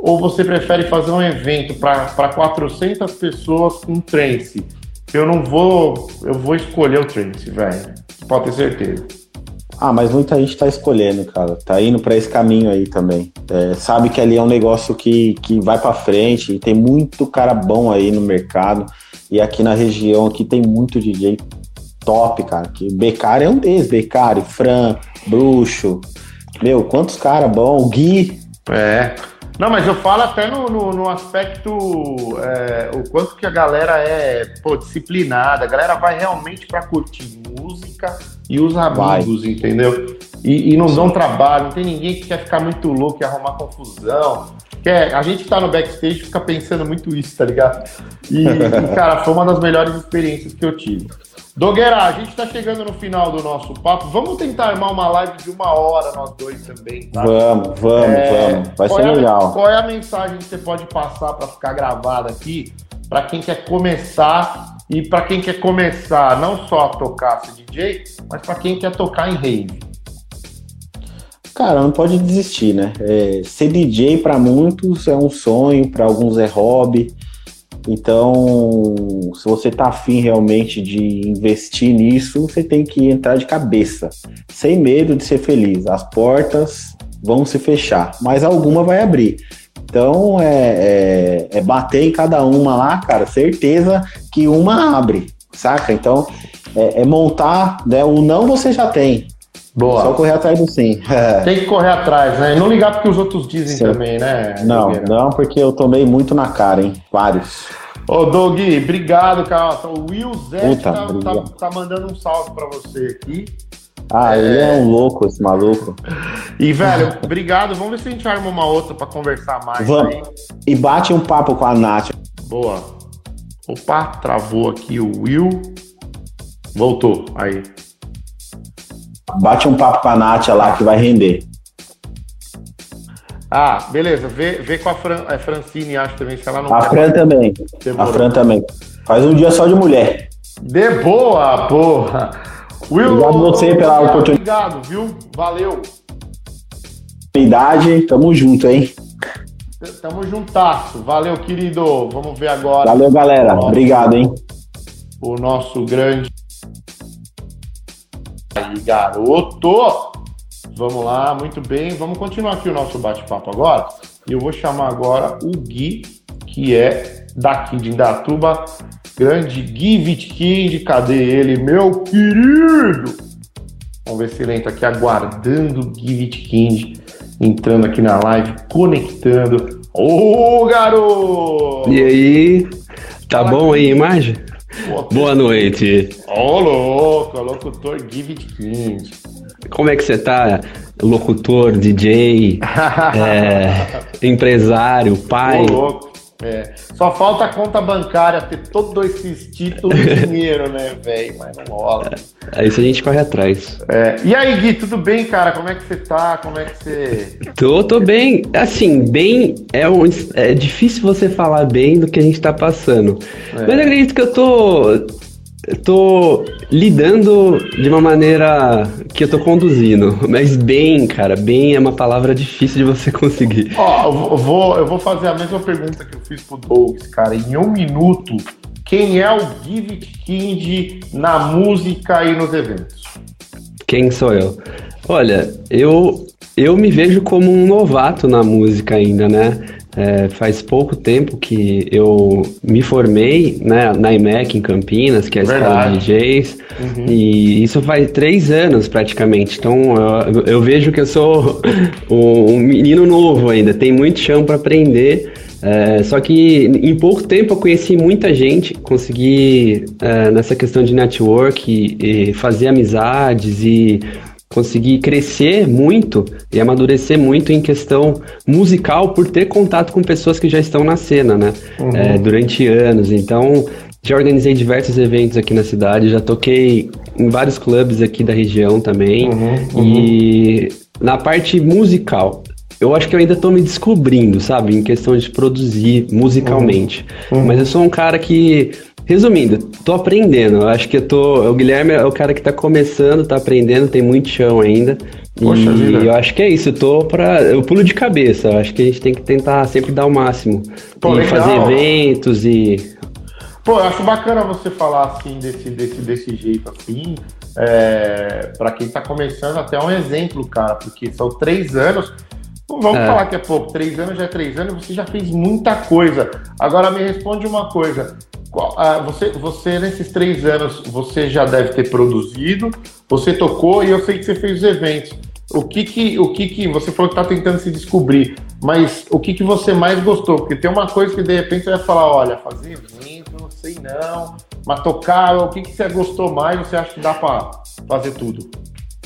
ou você prefere fazer um evento para 400 pessoas com trance? Eu não vou, eu vou escolher o trance, velho. Pode ter certeza. Ah, mas muita gente tá escolhendo, cara. Tá indo para esse caminho aí também. É, sabe que ali é um negócio que, que vai para frente e tem muito cara bom aí no mercado. E aqui na região aqui tem muito DJ top, cara. Que Becari é um deles, Becari, Fran, Bruxo. Meu, quantos caras bom, Gui. É. Não, mas eu falo até no, no, no aspecto é, o quanto que a galera é pô, disciplinada, a galera vai realmente para curtir música e os amigos, vai. entendeu? E, e não dão trabalho, não tem ninguém que quer ficar muito louco e arrumar confusão. Quer, a gente que tá no backstage fica pensando muito isso, tá ligado? E, e cara, foi uma das melhores experiências que eu tive. Dogueira, a gente está chegando no final do nosso papo. Vamos tentar armar uma live de uma hora, nós dois também, tá? Vamos, vamos, é, vamos. Vai ser é legal. qual é a mensagem que você pode passar para ficar gravada aqui para quem quer começar e para quem quer começar não só a tocar ser DJ, mas para quem quer tocar em rave? Cara, não pode desistir, né? É, ser DJ para muitos é um sonho, para alguns é hobby. Então, se você tá afim realmente de investir nisso, você tem que entrar de cabeça, sem medo de ser feliz. As portas vão se fechar, mas alguma vai abrir. Então é, é, é, bater em cada uma lá, cara, certeza que uma abre, saca? Então é, é montar, né? O não você já tem. Boa. Só correr atrás do sim. Tem que correr atrás, né? E não ligar porque os outros dizem sim. também, né? Não, não, porque eu tomei muito na cara, hein? Vários. Ô, Doug, obrigado, cara. O Will Zé tá, tá, tá, mandando um salve pra você aqui. Ah, é... ele é um louco, esse maluco. E, velho, obrigado. Vamos ver se a gente arma uma outra pra conversar mais. Vamos. Aí. E bate um papo com a Nath. Boa. Opa, travou aqui o Will. Voltou, aí. Bate um papo com a Nath lá que vai render. Ah, beleza. Vê, vê com a Fran, é Francine, acho também, se ela não. A Fran também. Demorou. A Fran também. Faz um dia só de mulher. De boa, porra. Will, obrigado você pela oportunidade. Obrigado, viu? Valeu. Idade, tamo junto, hein? Tamo juntasso. Valeu, querido. Vamos ver agora. Valeu, galera. Obrigado, hein? O nosso grande. Aí, garoto. Vamos lá, muito bem. Vamos continuar aqui o nosso bate-papo agora. E eu vou chamar agora o Gui, que é daqui de Indatuba, grande Gui Vitkind. Cadê ele, meu querido? Vamos ver se ele entra aqui aguardando o Gui Vitkind, entrando aqui na live, conectando. Ô, garoto! E aí? Tá Fala bom aí a imagem? Boa noite. Ô, louco, locutor Gui Vitkind. Como é que você tá? Locutor, DJ, é, empresário, pai? Ô, louco. É. Só falta a conta bancária ter todos esses títulos e dinheiro, né, velho? Mas não rola. É, isso a gente corre atrás. É. E aí, Gui, tudo bem, cara? Como é que você tá? Como é que você. Tô, tô bem. Assim, bem. É, um, é difícil você falar bem do que a gente tá passando. É. Mas eu acredito que eu tô tô lidando de uma maneira que eu tô conduzindo, mas bem, cara, bem é uma palavra difícil de você conseguir. Ó, eu vou, eu vou fazer a mesma pergunta que eu fiz pro Douglas, cara. Em um minuto, quem é o Give It King na música e nos eventos? Quem sou eu? Olha, eu eu me vejo como um novato na música ainda, né? É, faz pouco tempo que eu me formei né, na IMEC em Campinas, que é a Verdade. escola de DJs, uhum. e isso faz três anos praticamente. Então eu, eu vejo que eu sou um menino novo ainda, tem muito chão para aprender. É, só que em pouco tempo eu conheci muita gente, consegui é, nessa questão de network e, e fazer amizades e consegui crescer muito e amadurecer muito em questão musical por ter contato com pessoas que já estão na cena, né? Uhum. É, durante anos. Então, já organizei diversos eventos aqui na cidade, já toquei em vários clubes aqui da região também. Uhum, uhum. E na parte musical, eu acho que eu ainda estou me descobrindo, sabe? Em questão de produzir musicalmente. Uhum. Mas eu sou um cara que Resumindo, tô aprendendo. Eu acho que eu tô. O Guilherme é o cara que tá começando, tá aprendendo, tem muito chão ainda. Poxa e vida. eu acho que é isso, eu tô pra. Eu pulo de cabeça. Eu acho que a gente tem que tentar sempre dar o máximo. Pô, e fazer eventos e. Pô, eu acho bacana você falar assim, desse, desse, desse jeito assim. É, para quem tá começando, até um exemplo, cara, porque são três anos. Vamos é. falar que é pouco, três anos já é três anos, você já fez muita coisa. Agora me responde uma coisa: ah, você, você, nesses três anos, você já deve ter produzido, você tocou e eu sei que você fez os eventos. O que que, o que, que você falou que está tentando se descobrir, mas o que, que você mais gostou? Porque tem uma coisa que de repente você vai falar: olha, fazer evento, não sei não, mas tocar, o que, que você gostou mais? Você acha que dá para fazer tudo?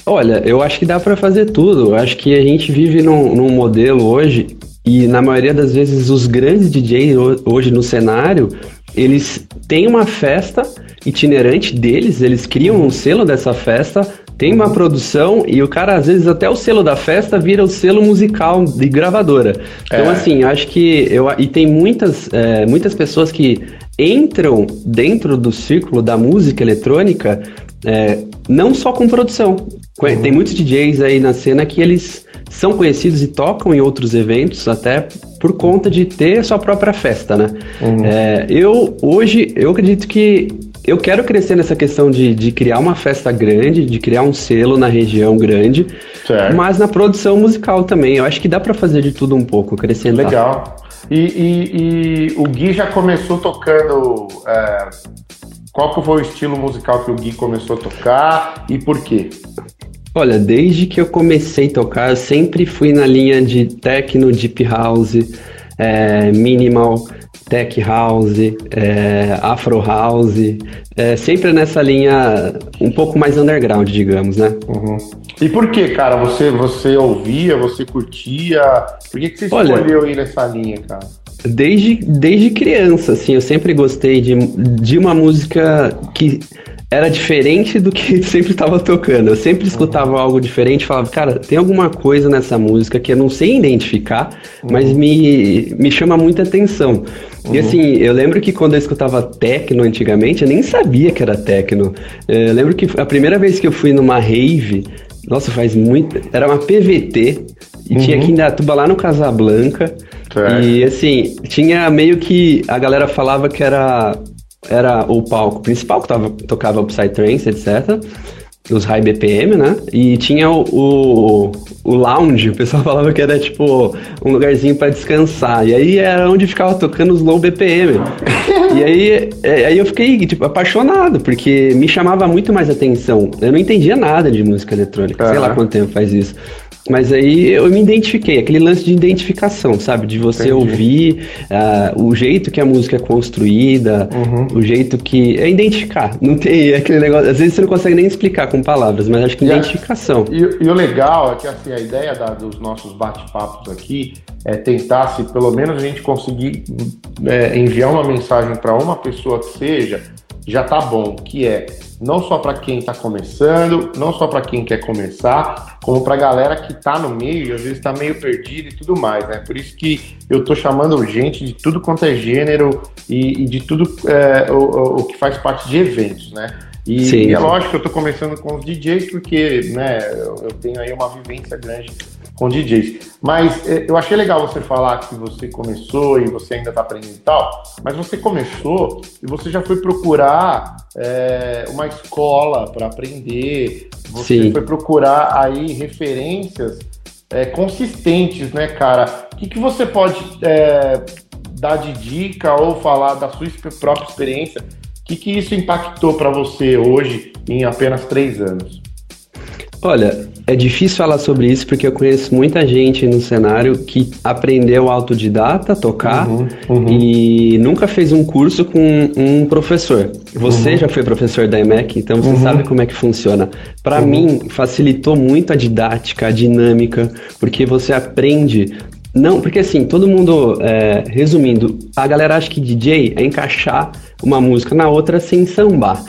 Olha, eu acho que dá para fazer tudo. Eu acho que a gente vive num, num modelo hoje e na maioria das vezes os grandes DJs hoje no cenário eles têm uma festa itinerante deles, eles criam um selo dessa festa, tem uma produção e o cara, às vezes, até o selo da festa vira o selo musical de gravadora. Então, é. assim, acho que. Eu, e tem muitas, é, muitas pessoas que entram dentro do círculo da música eletrônica, é, não só com produção. Uhum. Tem muitos DJs aí na cena que eles são conhecidos e tocam em outros eventos, até por conta de ter a sua própria festa, né? Uhum. É, eu, hoje, eu acredito que eu quero crescer nessa questão de, de criar uma festa grande, de criar um selo na região grande, certo. mas na produção musical também. Eu acho que dá para fazer de tudo um pouco, crescendo. Legal. E, e, e, o Gui já começou tocando. É, qual que foi o estilo musical que o Gui começou a tocar e por quê? Olha, desde que eu comecei a tocar, eu sempre fui na linha de techno, deep house, é, minimal, tech house, é, afro house, é, sempre nessa linha um pouco mais underground, digamos, né? Uhum. E por que, cara? Você, você ouvia, você curtia? Por que, que você Olha, escolheu ir nessa linha, cara? Desde, desde criança, assim, eu sempre gostei de, de uma música que era diferente do que sempre estava tocando. Eu sempre escutava uhum. algo diferente, falava, cara, tem alguma coisa nessa música que eu não sei identificar, uhum. mas me, me chama muita atenção. Uhum. E assim, eu lembro que quando eu escutava techno antigamente, eu nem sabia que era techno. Eu lembro que a primeira vez que eu fui numa rave, nossa, faz muito. Era uma PVT e tinha uhum. que ir na tuba lá no Casablanca. E assim, tinha meio que. A galera falava que era era o palco principal, que tava, tocava Psytrance, etc. Os high BPM, né? E tinha o, o, o, lounge, o pessoal falava que era tipo um lugarzinho para descansar. E aí era onde ficava tocando os low BPM. e aí, é, aí eu fiquei tipo, apaixonado, porque me chamava muito mais atenção. Eu não entendia nada de música eletrônica, uhum. sei lá quanto tempo faz isso. Mas aí eu me identifiquei, aquele lance de identificação, sabe? De você Entendi. ouvir uh, o jeito que a música é construída, uhum. o jeito que. É identificar. Não tem aquele negócio. Às vezes você não consegue nem explicar com palavras, mas acho que e identificação. A, e, e, o legal é que assim, a ideia da, dos nossos bate-papos aqui é tentar, se pelo menos a gente conseguir é, enviar uma mensagem para uma pessoa que seja, já tá bom, que é não só para quem está começando, não só para quem quer começar, como para a galera que está no meio e às vezes está meio perdido e tudo mais, né? Por isso que eu estou chamando gente de tudo quanto é gênero e, e de tudo é, o, o, que faz parte de eventos, né? E, sim, é lógico que eu estou começando com os DJs porque, né, eu, eu tenho aí uma vivência grande com DJs. Mas é, eu achei legal você falar que você começou e você ainda está aprendendo e tal, mas você começou e você já foi procurar é, uma escola para aprender, você Sim. foi procurar aí referências é, consistentes, né, cara? O que, que você pode é, dar de dica ou falar da sua própria experiência? O que, que isso impactou para você hoje em apenas três anos? Olha, é difícil falar sobre isso porque eu conheço muita gente no cenário que aprendeu autodidata tocar uhum, uhum. e nunca fez um curso com um professor. Você uhum. já foi professor da EMEC, então você uhum. sabe como é que funciona. Para uhum. mim, facilitou muito a didática, a dinâmica, porque você aprende não, porque assim, todo mundo, é, resumindo, a galera acha que DJ é encaixar uma música na outra sem sambar.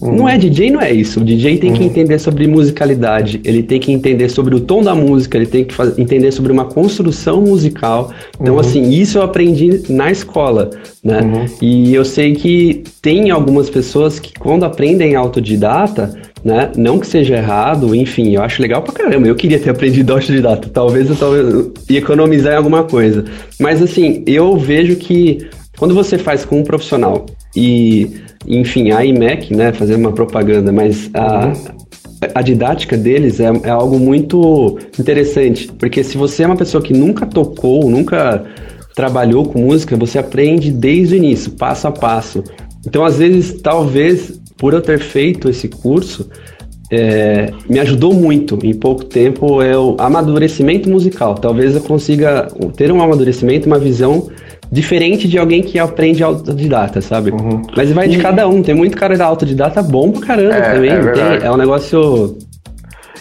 Uhum. Não é DJ, não é isso. O DJ tem uhum. que entender sobre musicalidade, ele tem que entender sobre o tom da música, ele tem que entender sobre uma construção musical. Então, uhum. assim, isso eu aprendi na escola, né? Uhum. E eu sei que tem algumas pessoas que quando aprendem autodidata, né? Não que seja errado, enfim, eu acho legal pra caramba. Eu queria ter aprendido autodidata, talvez eu talvez economizar em alguma coisa. Mas assim, eu vejo que quando você faz com um profissional e enfim, a IMEC, né, fazer uma propaganda, mas a, a didática deles é, é algo muito interessante, porque se você é uma pessoa que nunca tocou, nunca trabalhou com música, você aprende desde o início, passo a passo. Então, às vezes, talvez por eu ter feito esse curso, é, me ajudou muito em pouco tempo é o amadurecimento musical. Talvez eu consiga ter um amadurecimento, uma visão diferente de alguém que aprende autodidata, sabe? Uhum. Mas vai de cada um. Tem muito cara da autodidata bom pra caramba é, também. É, tem, é um negócio.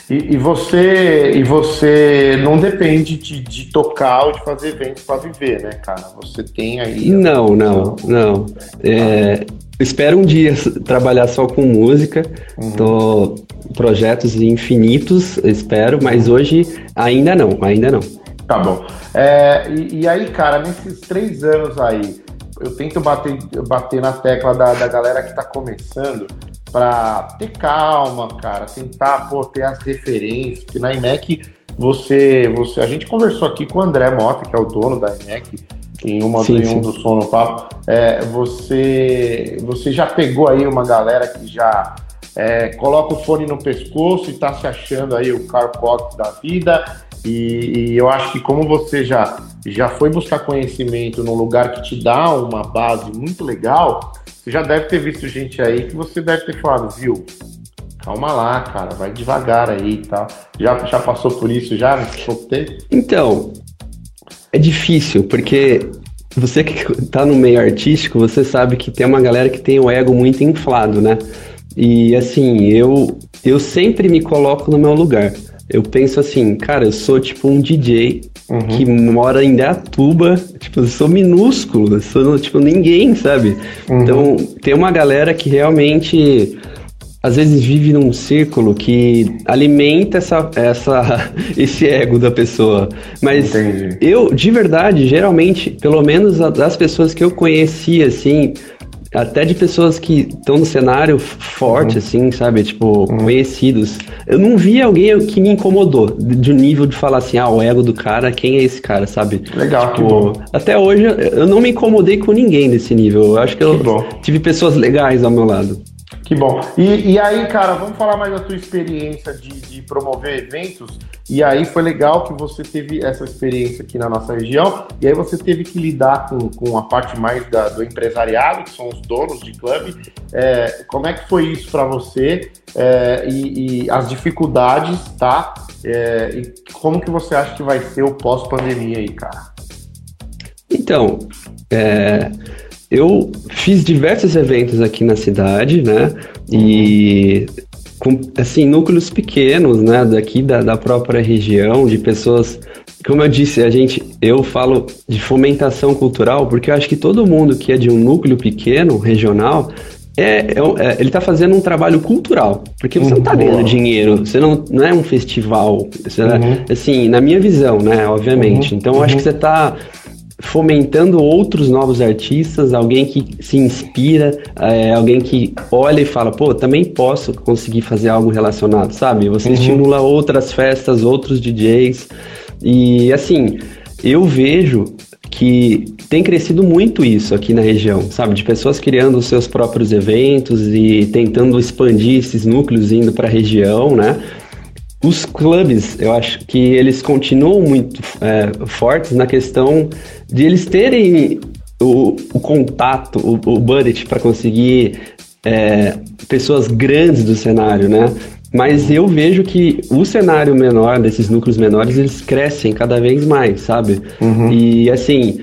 E, e, você e você não depende de, de tocar ou de fazer eventos para viver, né, cara? Você tem aí. Não, não, não. É, espero um dia trabalhar só com música. Uhum. Tô projetos infinitos, espero, mas hoje ainda não, ainda não. Tá bom. É, e, e, aí, cara, nesses três anos aí, eu tento bater, bater na tecla da, da galera que tá começando para ter calma, cara, tentar pô, ter as referências, porque na IMEC você, você. A gente conversou aqui com o André Mota, que é o dono da IMEC, em uma sim, em um do som no papo. É, você, você já pegou aí uma galera que já é, coloca o fone no pescoço e está se achando aí o Carl Cox da vida. E, e, eu acho que como você já, já foi buscar conhecimento num lugar que te dá uma base muito legal, você já deve ter visto gente aí que você deve ter falado, viu? Calma lá, cara, vai devagar aí e tá? tal. Já, já passou por isso já? Então, é difícil, porque você que tá no meio artístico, você sabe que tem uma galera que tem o ego muito inflado, né? E assim, eu, eu sempre me coloco no meu lugar. Eu penso assim, cara, eu sou tipo um DJ uhum. que mora em Deatuba, tipo, eu sou minúsculo, eu sou tipo ninguém, sabe? Uhum. Então, tem uma galera que realmente às vezes vive num círculo que alimenta essa, essa, esse ego da pessoa. Mas Entendi. eu, de verdade, geralmente, pelo menos das pessoas que eu conheci, assim, até de pessoas que estão no cenário forte, uhum. assim, sabe? Tipo, uhum. conhecidos. Eu não vi alguém que me incomodou, de um nível de falar assim, ah, o ego do cara, quem é esse cara, sabe? Legal, tipo, Até hoje eu não me incomodei com ninguém nesse nível. Eu acho que, que eu bom. tive pessoas legais ao meu lado. Que bom. E, e, aí, cara, vamos falar mais da tua experiência de, de, promover eventos. E aí foi legal que você teve essa experiência aqui na nossa região. E aí você teve que lidar com, com a parte mais da, do empresariado, que são os donos de clube. É, como é que foi isso para você? É, e, e, as dificuldades, tá? É, e como que você acha que vai ser o pós-pandemia aí, cara? Então, é eu fiz diversos eventos aqui na cidade, né? E com, assim, núcleos pequenos, né? Daqui da, da própria região, de pessoas. Como eu disse, a gente, eu falo de fomentação cultural, porque eu acho que todo mundo que é de um núcleo pequeno, regional, é, é, é, ele está fazendo um trabalho cultural, porque você uhum. não está ganhando dinheiro, você não, não é um festival, você, uhum. assim, na minha visão, né, obviamente. Uhum. Então, eu acho que uhum. você está fomentando outros novos artistas, alguém que se inspira, é, alguém que olha e fala, pô, também posso conseguir fazer algo relacionado, sabe? Você uhum. estimula outras festas, outros DJs. E assim, eu vejo que tem crescido muito isso aqui na região, sabe? De pessoas criando os seus próprios eventos e tentando expandir esses núcleos indo para a região, né? Os clubes, eu acho que eles continuam muito é, fortes na questão de eles terem o, o contato, o, o budget para conseguir é, pessoas grandes do cenário, né? Mas eu vejo que o cenário menor, desses núcleos menores, eles crescem cada vez mais, sabe? Uhum. E assim,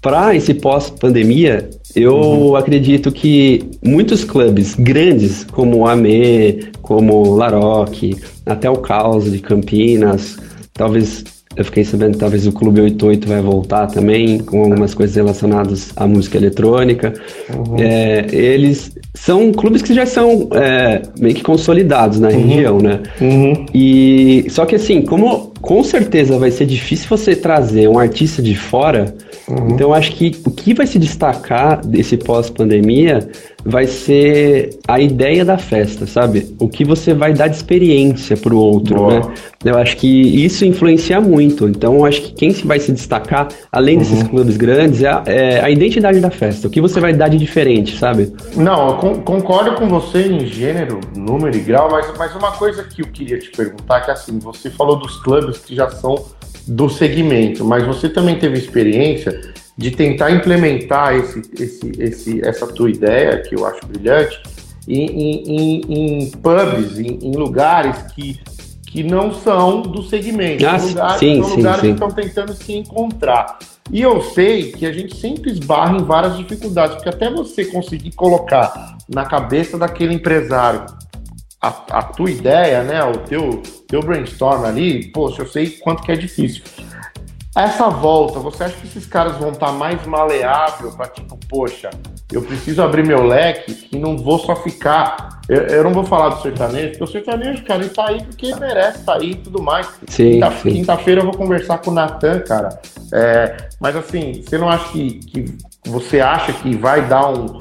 para esse pós-pandemia, eu uhum. acredito que muitos clubes grandes, como o AME, como o Laroque, até o Caos de Campinas, talvez eu fiquei sabendo que talvez o Clube 88 vai voltar também, com algumas coisas relacionadas à música eletrônica. Uhum. É, eles são clubes que já são é, meio que consolidados na uhum. região, né? Uhum. E só que assim, como com certeza vai ser difícil você trazer um artista de fora, uhum. então eu acho que o que vai se destacar desse pós-pandemia vai ser a ideia da festa, sabe? O que você vai dar de experiência para o outro, Boa. né? Eu acho que isso influencia muito. Então, eu acho que quem vai se destacar, além desses uhum. clubes grandes, é a, é a, identidade da festa. O que você vai dar de diferente, sabe? Não, eu concordo com você em gênero, número e grau, mas, mas uma coisa que eu queria te perguntar, que assim, você falou dos clubes que já são do segmento, mas você também teve experiência de tentar implementar esse, esse, esse, essa tua ideia, que eu acho brilhante, em, em, em pubs, em, em, lugares que, que não são do segmento, ah, lugares, sim, são sim, lugares sim. que estão tentando se encontrar. E eu sei que a gente sempre esbarra em várias dificuldades, porque até você conseguir colocar na cabeça daquele empresário a, a tua ideia, né, o teu, teu brainstorm ali, poxa, eu sei quanto que é difícil. Essa volta, você acha que esses caras vão estar tá mais maleável para tipo, poxa, eu preciso abrir meu leque e não vou só ficar. Eu, eu, não vou falar do sertanejo, porque o sertanejo, cara, ele tá aí porque merece tá aí e tudo mais. Quinta, Quinta-feira eu vou conversar com o Natan, cara. É, mas assim, você não acha que, que você acha que vai dar um,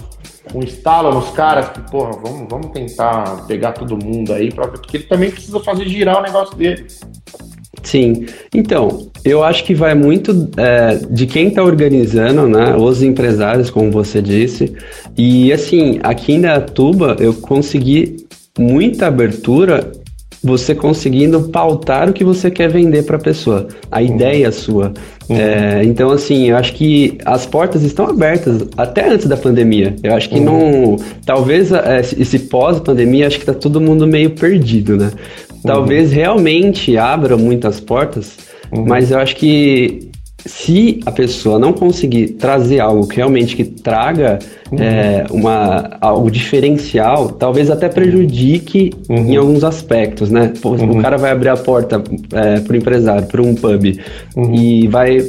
um estalo nos caras que, porra, vamos, vamos tentar pegar todo mundo aí, pra, porque ele também precisa fazer girar o negócio dele. Sim. Então, eu acho que vai muito é, de quem está organizando, né? Os empresários, como você disse. E assim, aqui em Datuba eu consegui muita abertura você conseguindo pautar o que você quer vender para a pessoa, a uhum. ideia sua. Uhum. É, então, assim, eu acho que as portas estão abertas até antes da pandemia. Eu acho que uhum. não. Talvez é, esse pós-pandemia, acho que está todo mundo meio perdido, né? Talvez uhum. realmente abra muitas portas, uhum. mas eu acho que se a pessoa não conseguir trazer algo que realmente que traga uhum. é, uma, algo diferencial, talvez até prejudique uhum. em alguns aspectos, né? Uhum. O cara vai abrir a porta é, para o empresário, para um pub, uhum. e vai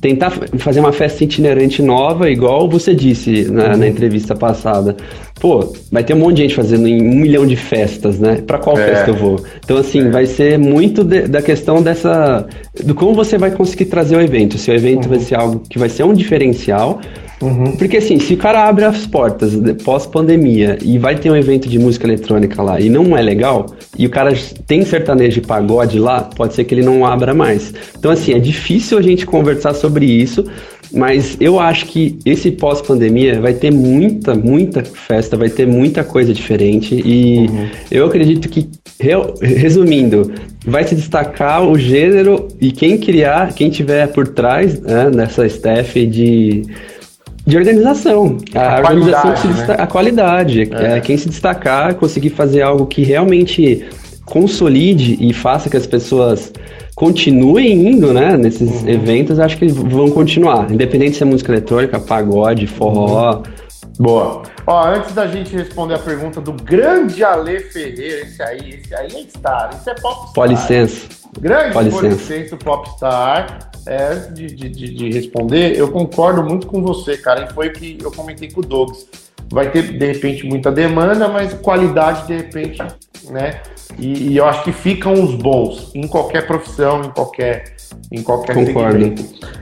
tentar fazer uma festa itinerante nova, igual você disse na, na, uhum. entrevista passada. Pô, vai ter um monte de gente fazendo em um milhão de festas, né? Para qual é. festa eu vou? Então, assim, é. vai ser muito de, da questão dessa. do como você vai conseguir trazer o evento. Se o evento uhum. vai ser algo que vai ser um diferencial Uhum. Porque assim, se o cara abre as portas pós-pandemia e vai ter um evento de música eletrônica lá e não é legal, e o cara tem sertanejo de pagode lá, pode ser que ele não abra mais. Então, assim, é difícil a gente conversar sobre isso, mas eu acho que esse pós-pandemia vai ter muita, muita festa, vai ter muita coisa diferente. E uhum. eu acredito que, resumindo, vai se destacar o gênero e quem criar, quem tiver por trás né, nessa staff de de organização. A, a organização que né? a qualidade. É. é. quem se destacar, conseguir fazer algo que realmente consolide e faça que as pessoas continuem indo, né, nesses uhum. eventos, acho que vão continuar. Independente se é música eletrônica, pagode, forró. Uhum. Boa. Ó, antes da gente responder a pergunta do grande Ale Ferreira, esse aí, esse aí é star, esse é popstar. Policença. Grande Policença popstar é, de, de, de, responder, eu concordo muito com você, cara, e foi o que eu comentei com o Douglas. Vai ter, de repente, muita demanda, mas qualidade, de repente, né? E, e eu acho que ficam os bons em qualquer profissão, em qualquer, em qualquer Concordo.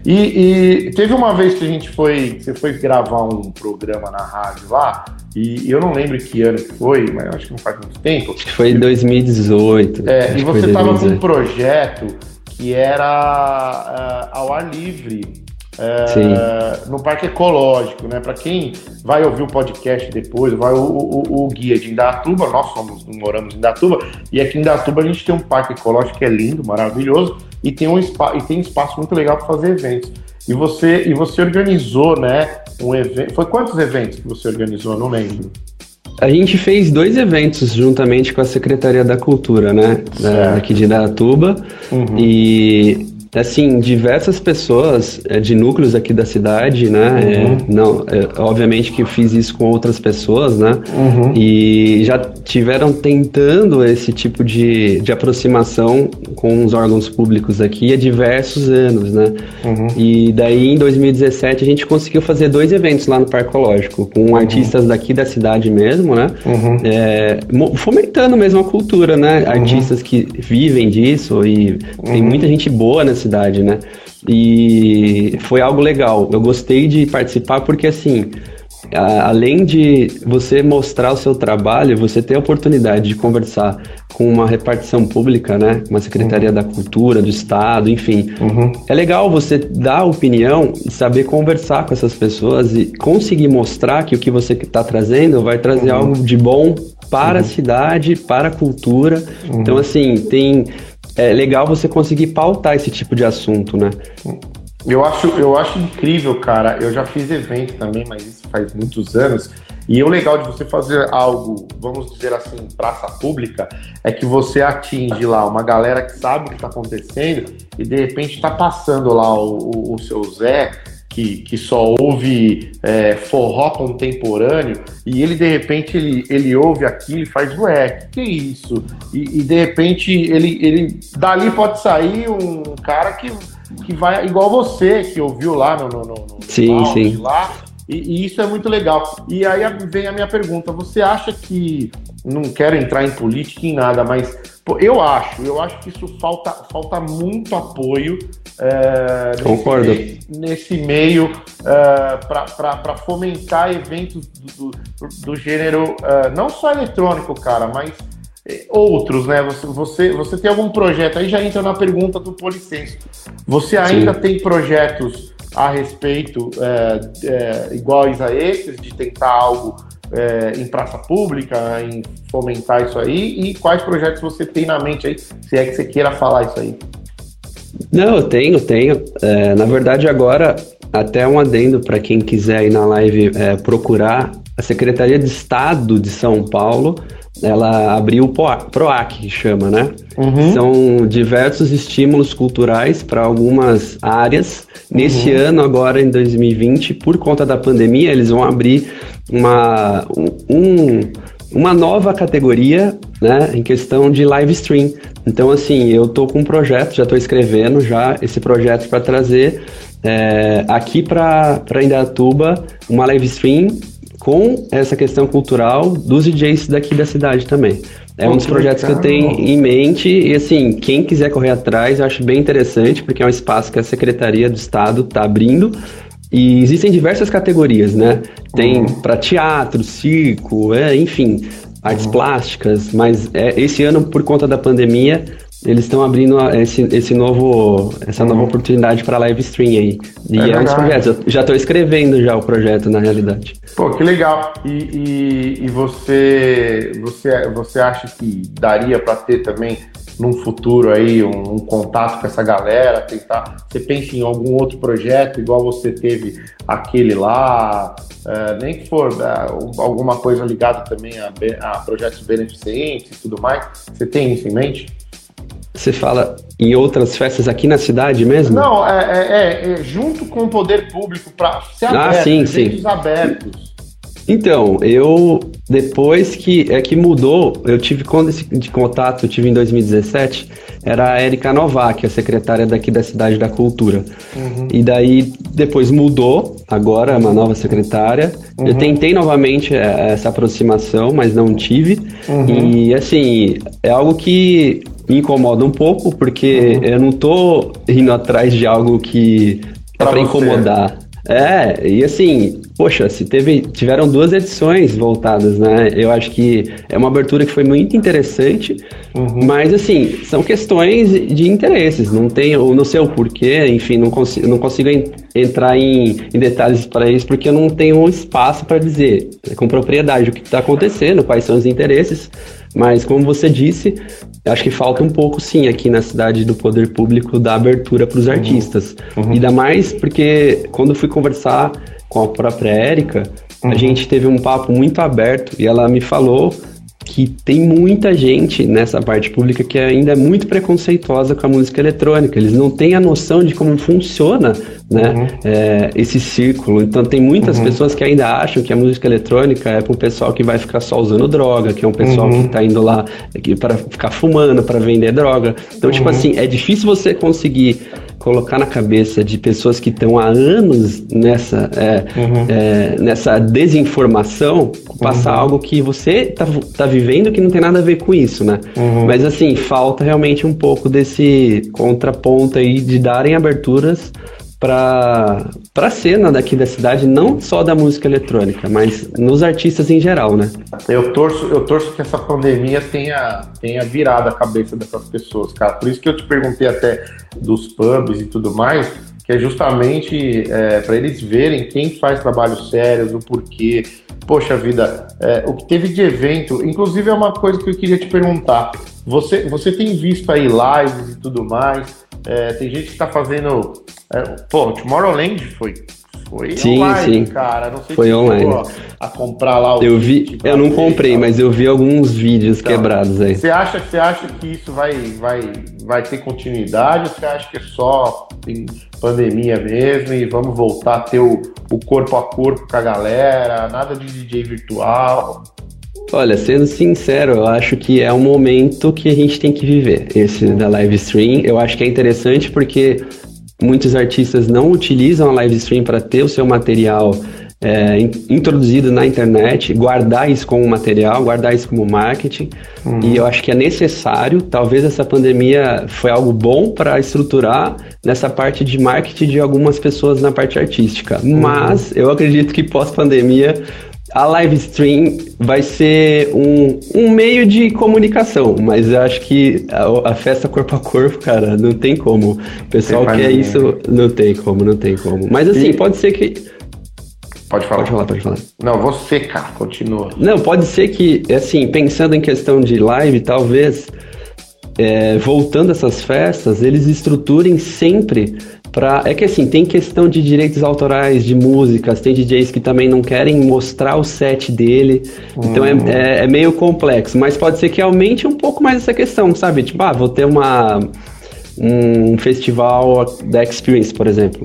E, e, teve uma vez que a gente foi, você foi gravar um programa na rádio lá, e eu não lembro que ano que foi, mas acho que não faz muito tempo. Acho que foi em 2018. É, e você estava com um projeto que era uh, ao ar livre. Uh, no Parque Ecológico, né? Para quem vai ouvir o podcast depois, vai o, o, o, guia de Indatuba, nós somos, moramos em Indatuba, e aqui em Indatuba a gente tem um parque ecológico que é lindo, maravilhoso, e tem um espaço, e tem espaço muito legal para fazer eventos. E você, e você organizou, né, um evento. Foi quantos eventos que você organizou? não lembro. A gente fez dois eventos juntamente com a Secretaria da Cultura, né? Da, aqui de Indaiatuba. Uhum. E assim, diversas pessoas é, de núcleos aqui da cidade, né? Uhum. É, não, é, obviamente que eu fiz isso com outras pessoas, né? Uhum. E já tiveram tentando esse tipo de, de aproximação com os órgãos públicos aqui há diversos anos, né? Uhum. E daí em 2017 a gente conseguiu fazer dois eventos lá no Parque Ecológico, com uhum. artistas daqui da cidade mesmo, né? Uhum. Fomentando mesmo a cultura, né? Uhum. Artistas que vivem disso e tem muita gente boa nessa cidade, né? E foi algo legal. Eu gostei de participar porque, assim, além de você mostrar o seu trabalho, você ter a oportunidade de conversar com uma repartição pública, né? Uma Secretaria uhum. da Cultura, do Estado, enfim. Uhum. É legal você dar opinião e saber conversar com essas pessoas e conseguir mostrar que o que você está trazendo vai trazer uhum. algo de bom para a uhum. cidade, para a cultura. Então, uhum. assim, tem é legal você conseguir pautar esse tipo de assunto, né? Eu acho, eu acho incrível, cara. Eu já fiz evento também, mas isso faz muitos anos. E o legal de você fazer algo, vamos dizer assim, praça pública, é que você atinge lá uma galera que sabe o que está acontecendo e de repente está passando lá o, o, o seu Zé que, que só ouve é, forró contemporâneo e ele de repente ele, ele ouve aquilo e faz ué, que, é isso? E, e, de repente ele, ele dali pode sair um cara que, que vai igual você que ouviu lá no, no, no, sim, sim. lá e, e, isso é muito legal. E aí vem a minha pergunta: você acha que não quero entrar em política em nada, mas pô, eu acho, eu acho que isso falta, falta muito apoio é, Concordo. Nesse, nesse meio é, para fomentar eventos do, do, do gênero, é, não só eletrônico, cara, mas outros, né? Você, você, você tem algum projeto, aí já entra na pergunta do Policenso. Você ainda Sim. tem projetos a respeito é, é, iguais a esses, de tentar algo é, em praça pública, em fomentar isso aí? E quais projetos você tem na mente aí, se é que você queira falar isso aí? Não, eu tenho, tenho. É, na verdade, agora, até um adendo para quem quiser ir na live é, procurar, a Secretaria de Estado de São Paulo ela abriu o PROAC, que chama, né? Uhum. São diversos estímulos culturais para algumas áreas. Nesse uhum. ano, agora em 2020, por conta da pandemia, eles vão abrir uma, um, uma nova categoria né, em questão de live stream. Então, assim, eu tô com um projeto, já estou escrevendo já esse projeto para trazer é, aqui para Indatuba uma live stream com essa questão cultural dos DJs daqui da cidade também. É um dos projetos que eu tenho em mente e assim, quem quiser correr atrás, eu acho bem interessante, porque é um espaço que a Secretaria do Estado está abrindo e existem diversas categorias, né? Tem uhum. para teatro, circo, é, enfim, artes uhum. plásticas, mas é, esse ano, por conta da pandemia, eles estão abrindo esse, esse novo, essa nova uhum. oportunidade para live stream aí. E é, é um projetos. Eu já estou escrevendo já o projeto, na realidade. Pô, que legal. E, e, e você, você, você acha que daria para ter também num futuro aí um, um, contato com essa galera, tentar. Você pensa em algum outro projeto, igual você teve aquele lá, é, nem que for é, alguma coisa ligada também a, a projetos beneficentes e tudo mais. Você tem isso em mente? Você fala em outras festas aqui na cidade mesmo? Não, é, é, é junto com o poder público para ser ah, aberto, sim, sim. abertos. Então, eu depois que é que mudou, eu tive quando esse de contato, eu tive em 2017, era a Erika Novak, a secretária daqui da cidade da cultura. Uhum. E daí depois mudou, agora é uma nova secretária. Uhum. Eu tentei novamente é, essa aproximação, mas não tive. Uhum. E assim, é algo que me incomoda um pouco, porque uhum. eu não tô indo atrás de algo que é para incomodar. É, e assim, poxa, se teve, tiveram duas edições voltadas, né? Eu acho que é uma abertura que foi muito interessante, uhum. mas assim, são questões de interesses, não tem, ou não sei o porquê, enfim, não consigo, não consigo entrar em, em detalhes para isso, porque eu não tenho espaço para dizer com propriedade o que está acontecendo, quais são os interesses, mas como você disse, acho que falta um pouco sim aqui na cidade do poder público da abertura para os uhum. artistas. Uhum. Ainda mais porque quando fui conversar com a própria Érica, uhum. a gente teve um papo muito aberto e ela me falou que tem muita gente nessa parte pública que ainda é muito preconceituosa com a música eletrônica. Eles não têm a noção de como funciona né, uhum. é, esse círculo. Então, tem muitas uhum. pessoas que ainda acham que a música eletrônica é para um pessoal que vai ficar só usando droga, que é um pessoal uhum. que está indo lá para ficar fumando, para vender droga. Então, tipo uhum. assim, é difícil você conseguir colocar na cabeça de pessoas que estão há anos nessa, é, uhum. é, nessa desinformação, passar uhum. algo que você está tá vivendo que não tem nada a ver com isso, né? Uhum. Mas assim, falta realmente um pouco desse contraponto aí de darem aberturas para a cena daqui da cidade, não só da música eletrônica, mas nos artistas em geral, né? Eu torço, eu torço que essa pandemia tenha, tenha virado a cabeça dessas pessoas, cara. Por isso que eu te perguntei até dos pubs e tudo mais, que é justamente é, para eles verem quem faz trabalhos sérios, o porquê. Poxa vida, é, o que teve de evento, inclusive é uma coisa que eu queria te perguntar. Você, você tem visto aí lives e tudo mais? É, tem gente que está fazendo. É, pô, Tomorrowland foi. Foi sim, online, sim. cara. Não sei foi se online. A, a comprar lá o. Eu vi, eu não comprei, mas eu vi alguns vídeos então, quebrados aí. Você acha, você acha que isso vai, vai, vai ter continuidade ou você acha que é só em pandemia mesmo e vamos voltar a ter o, o corpo a corpo com a galera, nada de DJ virtual? Olha, sendo sincero, eu acho que é um momento que a gente tem que viver, esse da live stream. Eu acho que é interessante porque muitos artistas não utilizam a live stream para ter o seu material é, introduzido na internet, guardar isso como material, guardar isso como marketing. Uhum. E eu acho que é necessário. Talvez essa pandemia foi algo bom para estruturar nessa parte de marketing de algumas pessoas na parte artística. Uhum. Mas eu acredito que pós-pandemia a live stream vai ser um, um meio de comunicação, mas eu acho que a, a festa corpo a corpo, cara, não tem como. O pessoal quer isso, não tem como, não tem como. Mas assim, e... pode ser que. Pode falar. Pode falar, pode falar. Não, você, cara, continua. Não, pode ser que, assim, pensando em questão de live, talvez, é, voltando essas festas, eles estruturem sempre Pra, é que assim, tem questão de direitos autorais de músicas, tem DJs que também não querem mostrar o set dele, então é, é, é, meio complexo, mas pode ser que aumente um pouco mais essa questão, sabe? Tipo, ah, vou ter uma, um festival da Experience, por exemplo.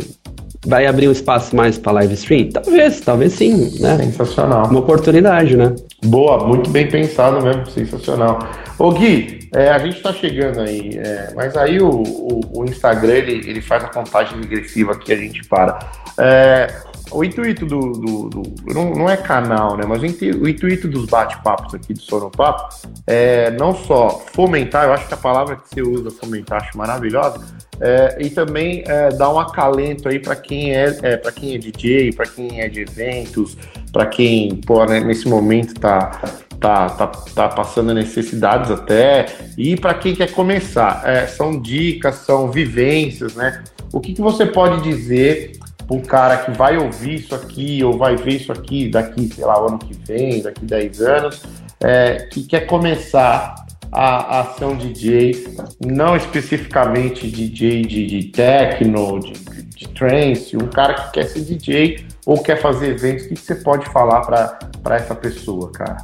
Vai abrir um espaço mais para live stream? Talvez, talvez sim, né? Sensacional. Uma oportunidade, né? Boa, muito bem pensado mesmo, sensacional. Ô Gui, é, a gente está chegando aí, é, mas aí o, o, o, Instagram ele, ele faz a contagem regressiva que a gente para. É, o intuito do. do, do não, não, é canal, né? Mas o, o intuito dos bate-papos aqui do Sonopapo é não só fomentar, eu acho que a palavra que você usa, fomentar, acho maravilhosa, é, e também é, dar um acalento aí para quem é, é para quem é DJ, para quem é de eventos, para quem, pô, né, nesse momento tá tá, tá, tá passando necessidades até, e para quem quer começar, é, são dicas, são vivências, né? O que, que você pode dizer um cara que vai ouvir isso aqui ou vai ver isso aqui daqui, sei lá, o ano que vem, daqui 10 anos, é, que quer começar a, a ser um DJ, não especificamente DJ de, de techno, de, de trance, um cara que quer ser DJ ou quer fazer eventos, o que, que você pode falar para essa pessoa, cara?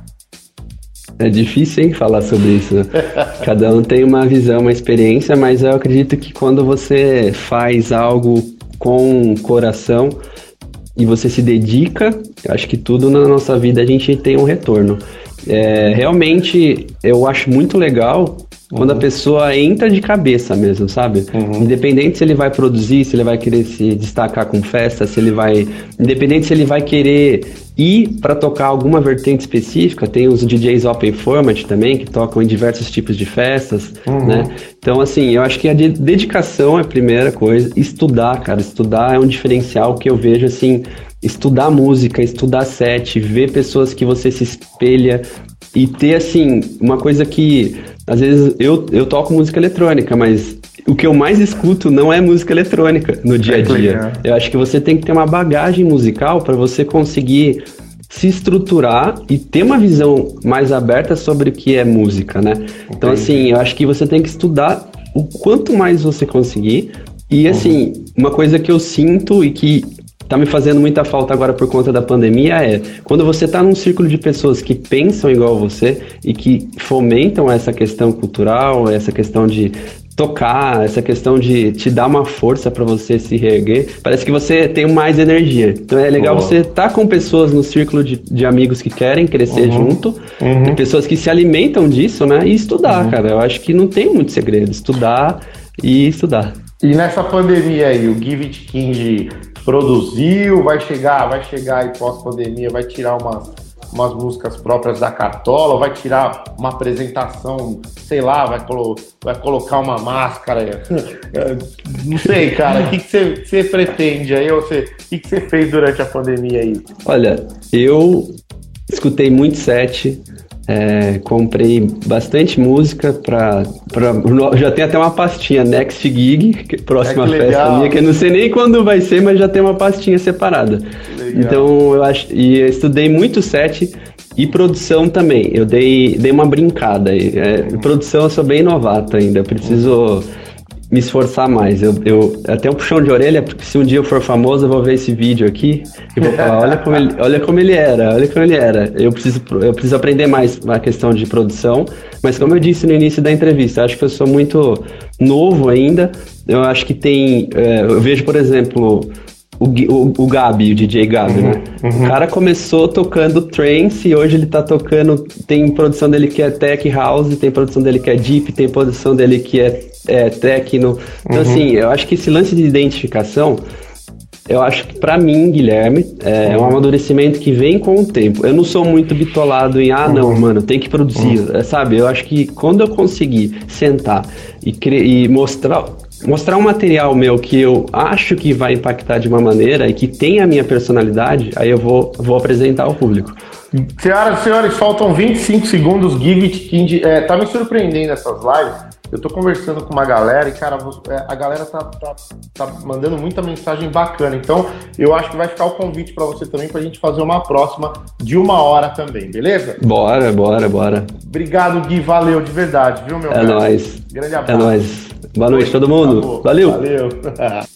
É difícil, hein, falar sobre isso. Cada um tem uma visão, uma experiência, mas eu acredito que quando você faz algo com coração e você se dedica, acho que tudo na nossa vida a gente tem um retorno. É, realmente, eu acho muito legal quando uhum. a pessoa entra de cabeça mesmo, sabe? Uhum. Independente se ele vai produzir, se ele vai querer se destacar com festa, se ele vai. Independente se ele vai querer ir para tocar alguma vertente específica, tem os DJs Open Format também, que tocam em diversos tipos de festas, uhum. né? Então, assim, eu acho que a dedicação é a primeira coisa. Estudar, cara, estudar é um diferencial que eu vejo, assim, estudar música, estudar set, ver pessoas que você se espelha e ter, assim, uma coisa que às vezes eu, eu toco música eletrônica, mas o que eu mais escuto não é música eletrônica no dia a é dia. Eu acho que você tem que ter uma bagagem musical para você conseguir se estruturar e ter uma visão mais aberta sobre o que é música, né? Então, assim, eu acho que você tem que estudar o quanto mais você conseguir. E, assim, uhum. uma coisa que eu sinto e que tá me fazendo muita falta agora por conta da pandemia é quando você tá num círculo de pessoas que pensam igual você e que fomentam essa questão cultural, essa questão de tocar, essa questão de te dar uma força para você se reerguer, parece que você tem mais energia. Então é legal você estar tá com pessoas no círculo de, de amigos que querem crescer uhum. junto, uhum. pessoas que se alimentam disso, né? E estudar, uhum. cara. Eu acho que não tem muito segredo. Estudar e estudar. E nessa pandemia aí, o Give It King produziu, vai chegar, vai chegar aí pós-pandemia, vai tirar umas, umas músicas próprias da cartola, vai tirar uma apresentação, sei lá, vai, colo vai colocar uma máscara. Não sei, cara, o que, você pretende aí? O que você fez durante a pandemia aí? Olha, eu escutei muito set, é, comprei bastante música para já tem até uma pastinha Next Gig, que próxima é festa minha, que eu não sei nem quando vai ser, mas já tem uma pastinha separada. Então eu acho e eu estudei muito set e produção também. Eu dei, dei uma brincada. É, produção eu sou bem novato ainda. Eu preciso me esforçar mais. Eu, eu até um puxão de orelha, porque se um dia eu for famoso, eu vou ver esse vídeo aqui e vou falar, olha como ele, olha como ele era, olha como ele era. Eu preciso, eu preciso aprender mais a questão de produção, mas como eu disse no início da entrevista, acho que eu sou muito novo ainda. Eu acho que tem, é, eu vejo, por exemplo, o, o, o Gabi, o DJ Gabi, uhum, né? Uhum. O cara começou tocando trance e hoje ele tá tocando. Tem produção dele que é tech house, tem produção dele que é deep, tem produção dele que é, é techno. Então, uhum. assim, eu acho que esse lance de identificação eu acho que para mim, Guilherme, é, é, um amadurecimento que vem com o tempo. Eu não sou muito bitolado em, ah, não, uhum. mano, tem que produzir, uhum. sabe? Eu acho que quando eu conseguir sentar e, e mostrar mostrar um material meu que eu acho que vai impactar de uma maneira e que tem a minha personalidade, aí eu vou, vou apresentar ao público. Senhoras e senhores, faltam 25 segundos. Give it. É, tá me surpreendendo essas lives. Eu tô conversando com uma galera e, cara, é, a galera tá, tá, tá mandando muita mensagem bacana. Então, eu acho que vai ficar o convite para você também pra gente fazer uma próxima de uma hora também, beleza? Bora, bora, bora. Obrigado, Gui. Valeu, de verdade, viu, meu É cara? nóis. Grande abraço. É nóis. Boa noite, todo mundo. Valeu. Valeu.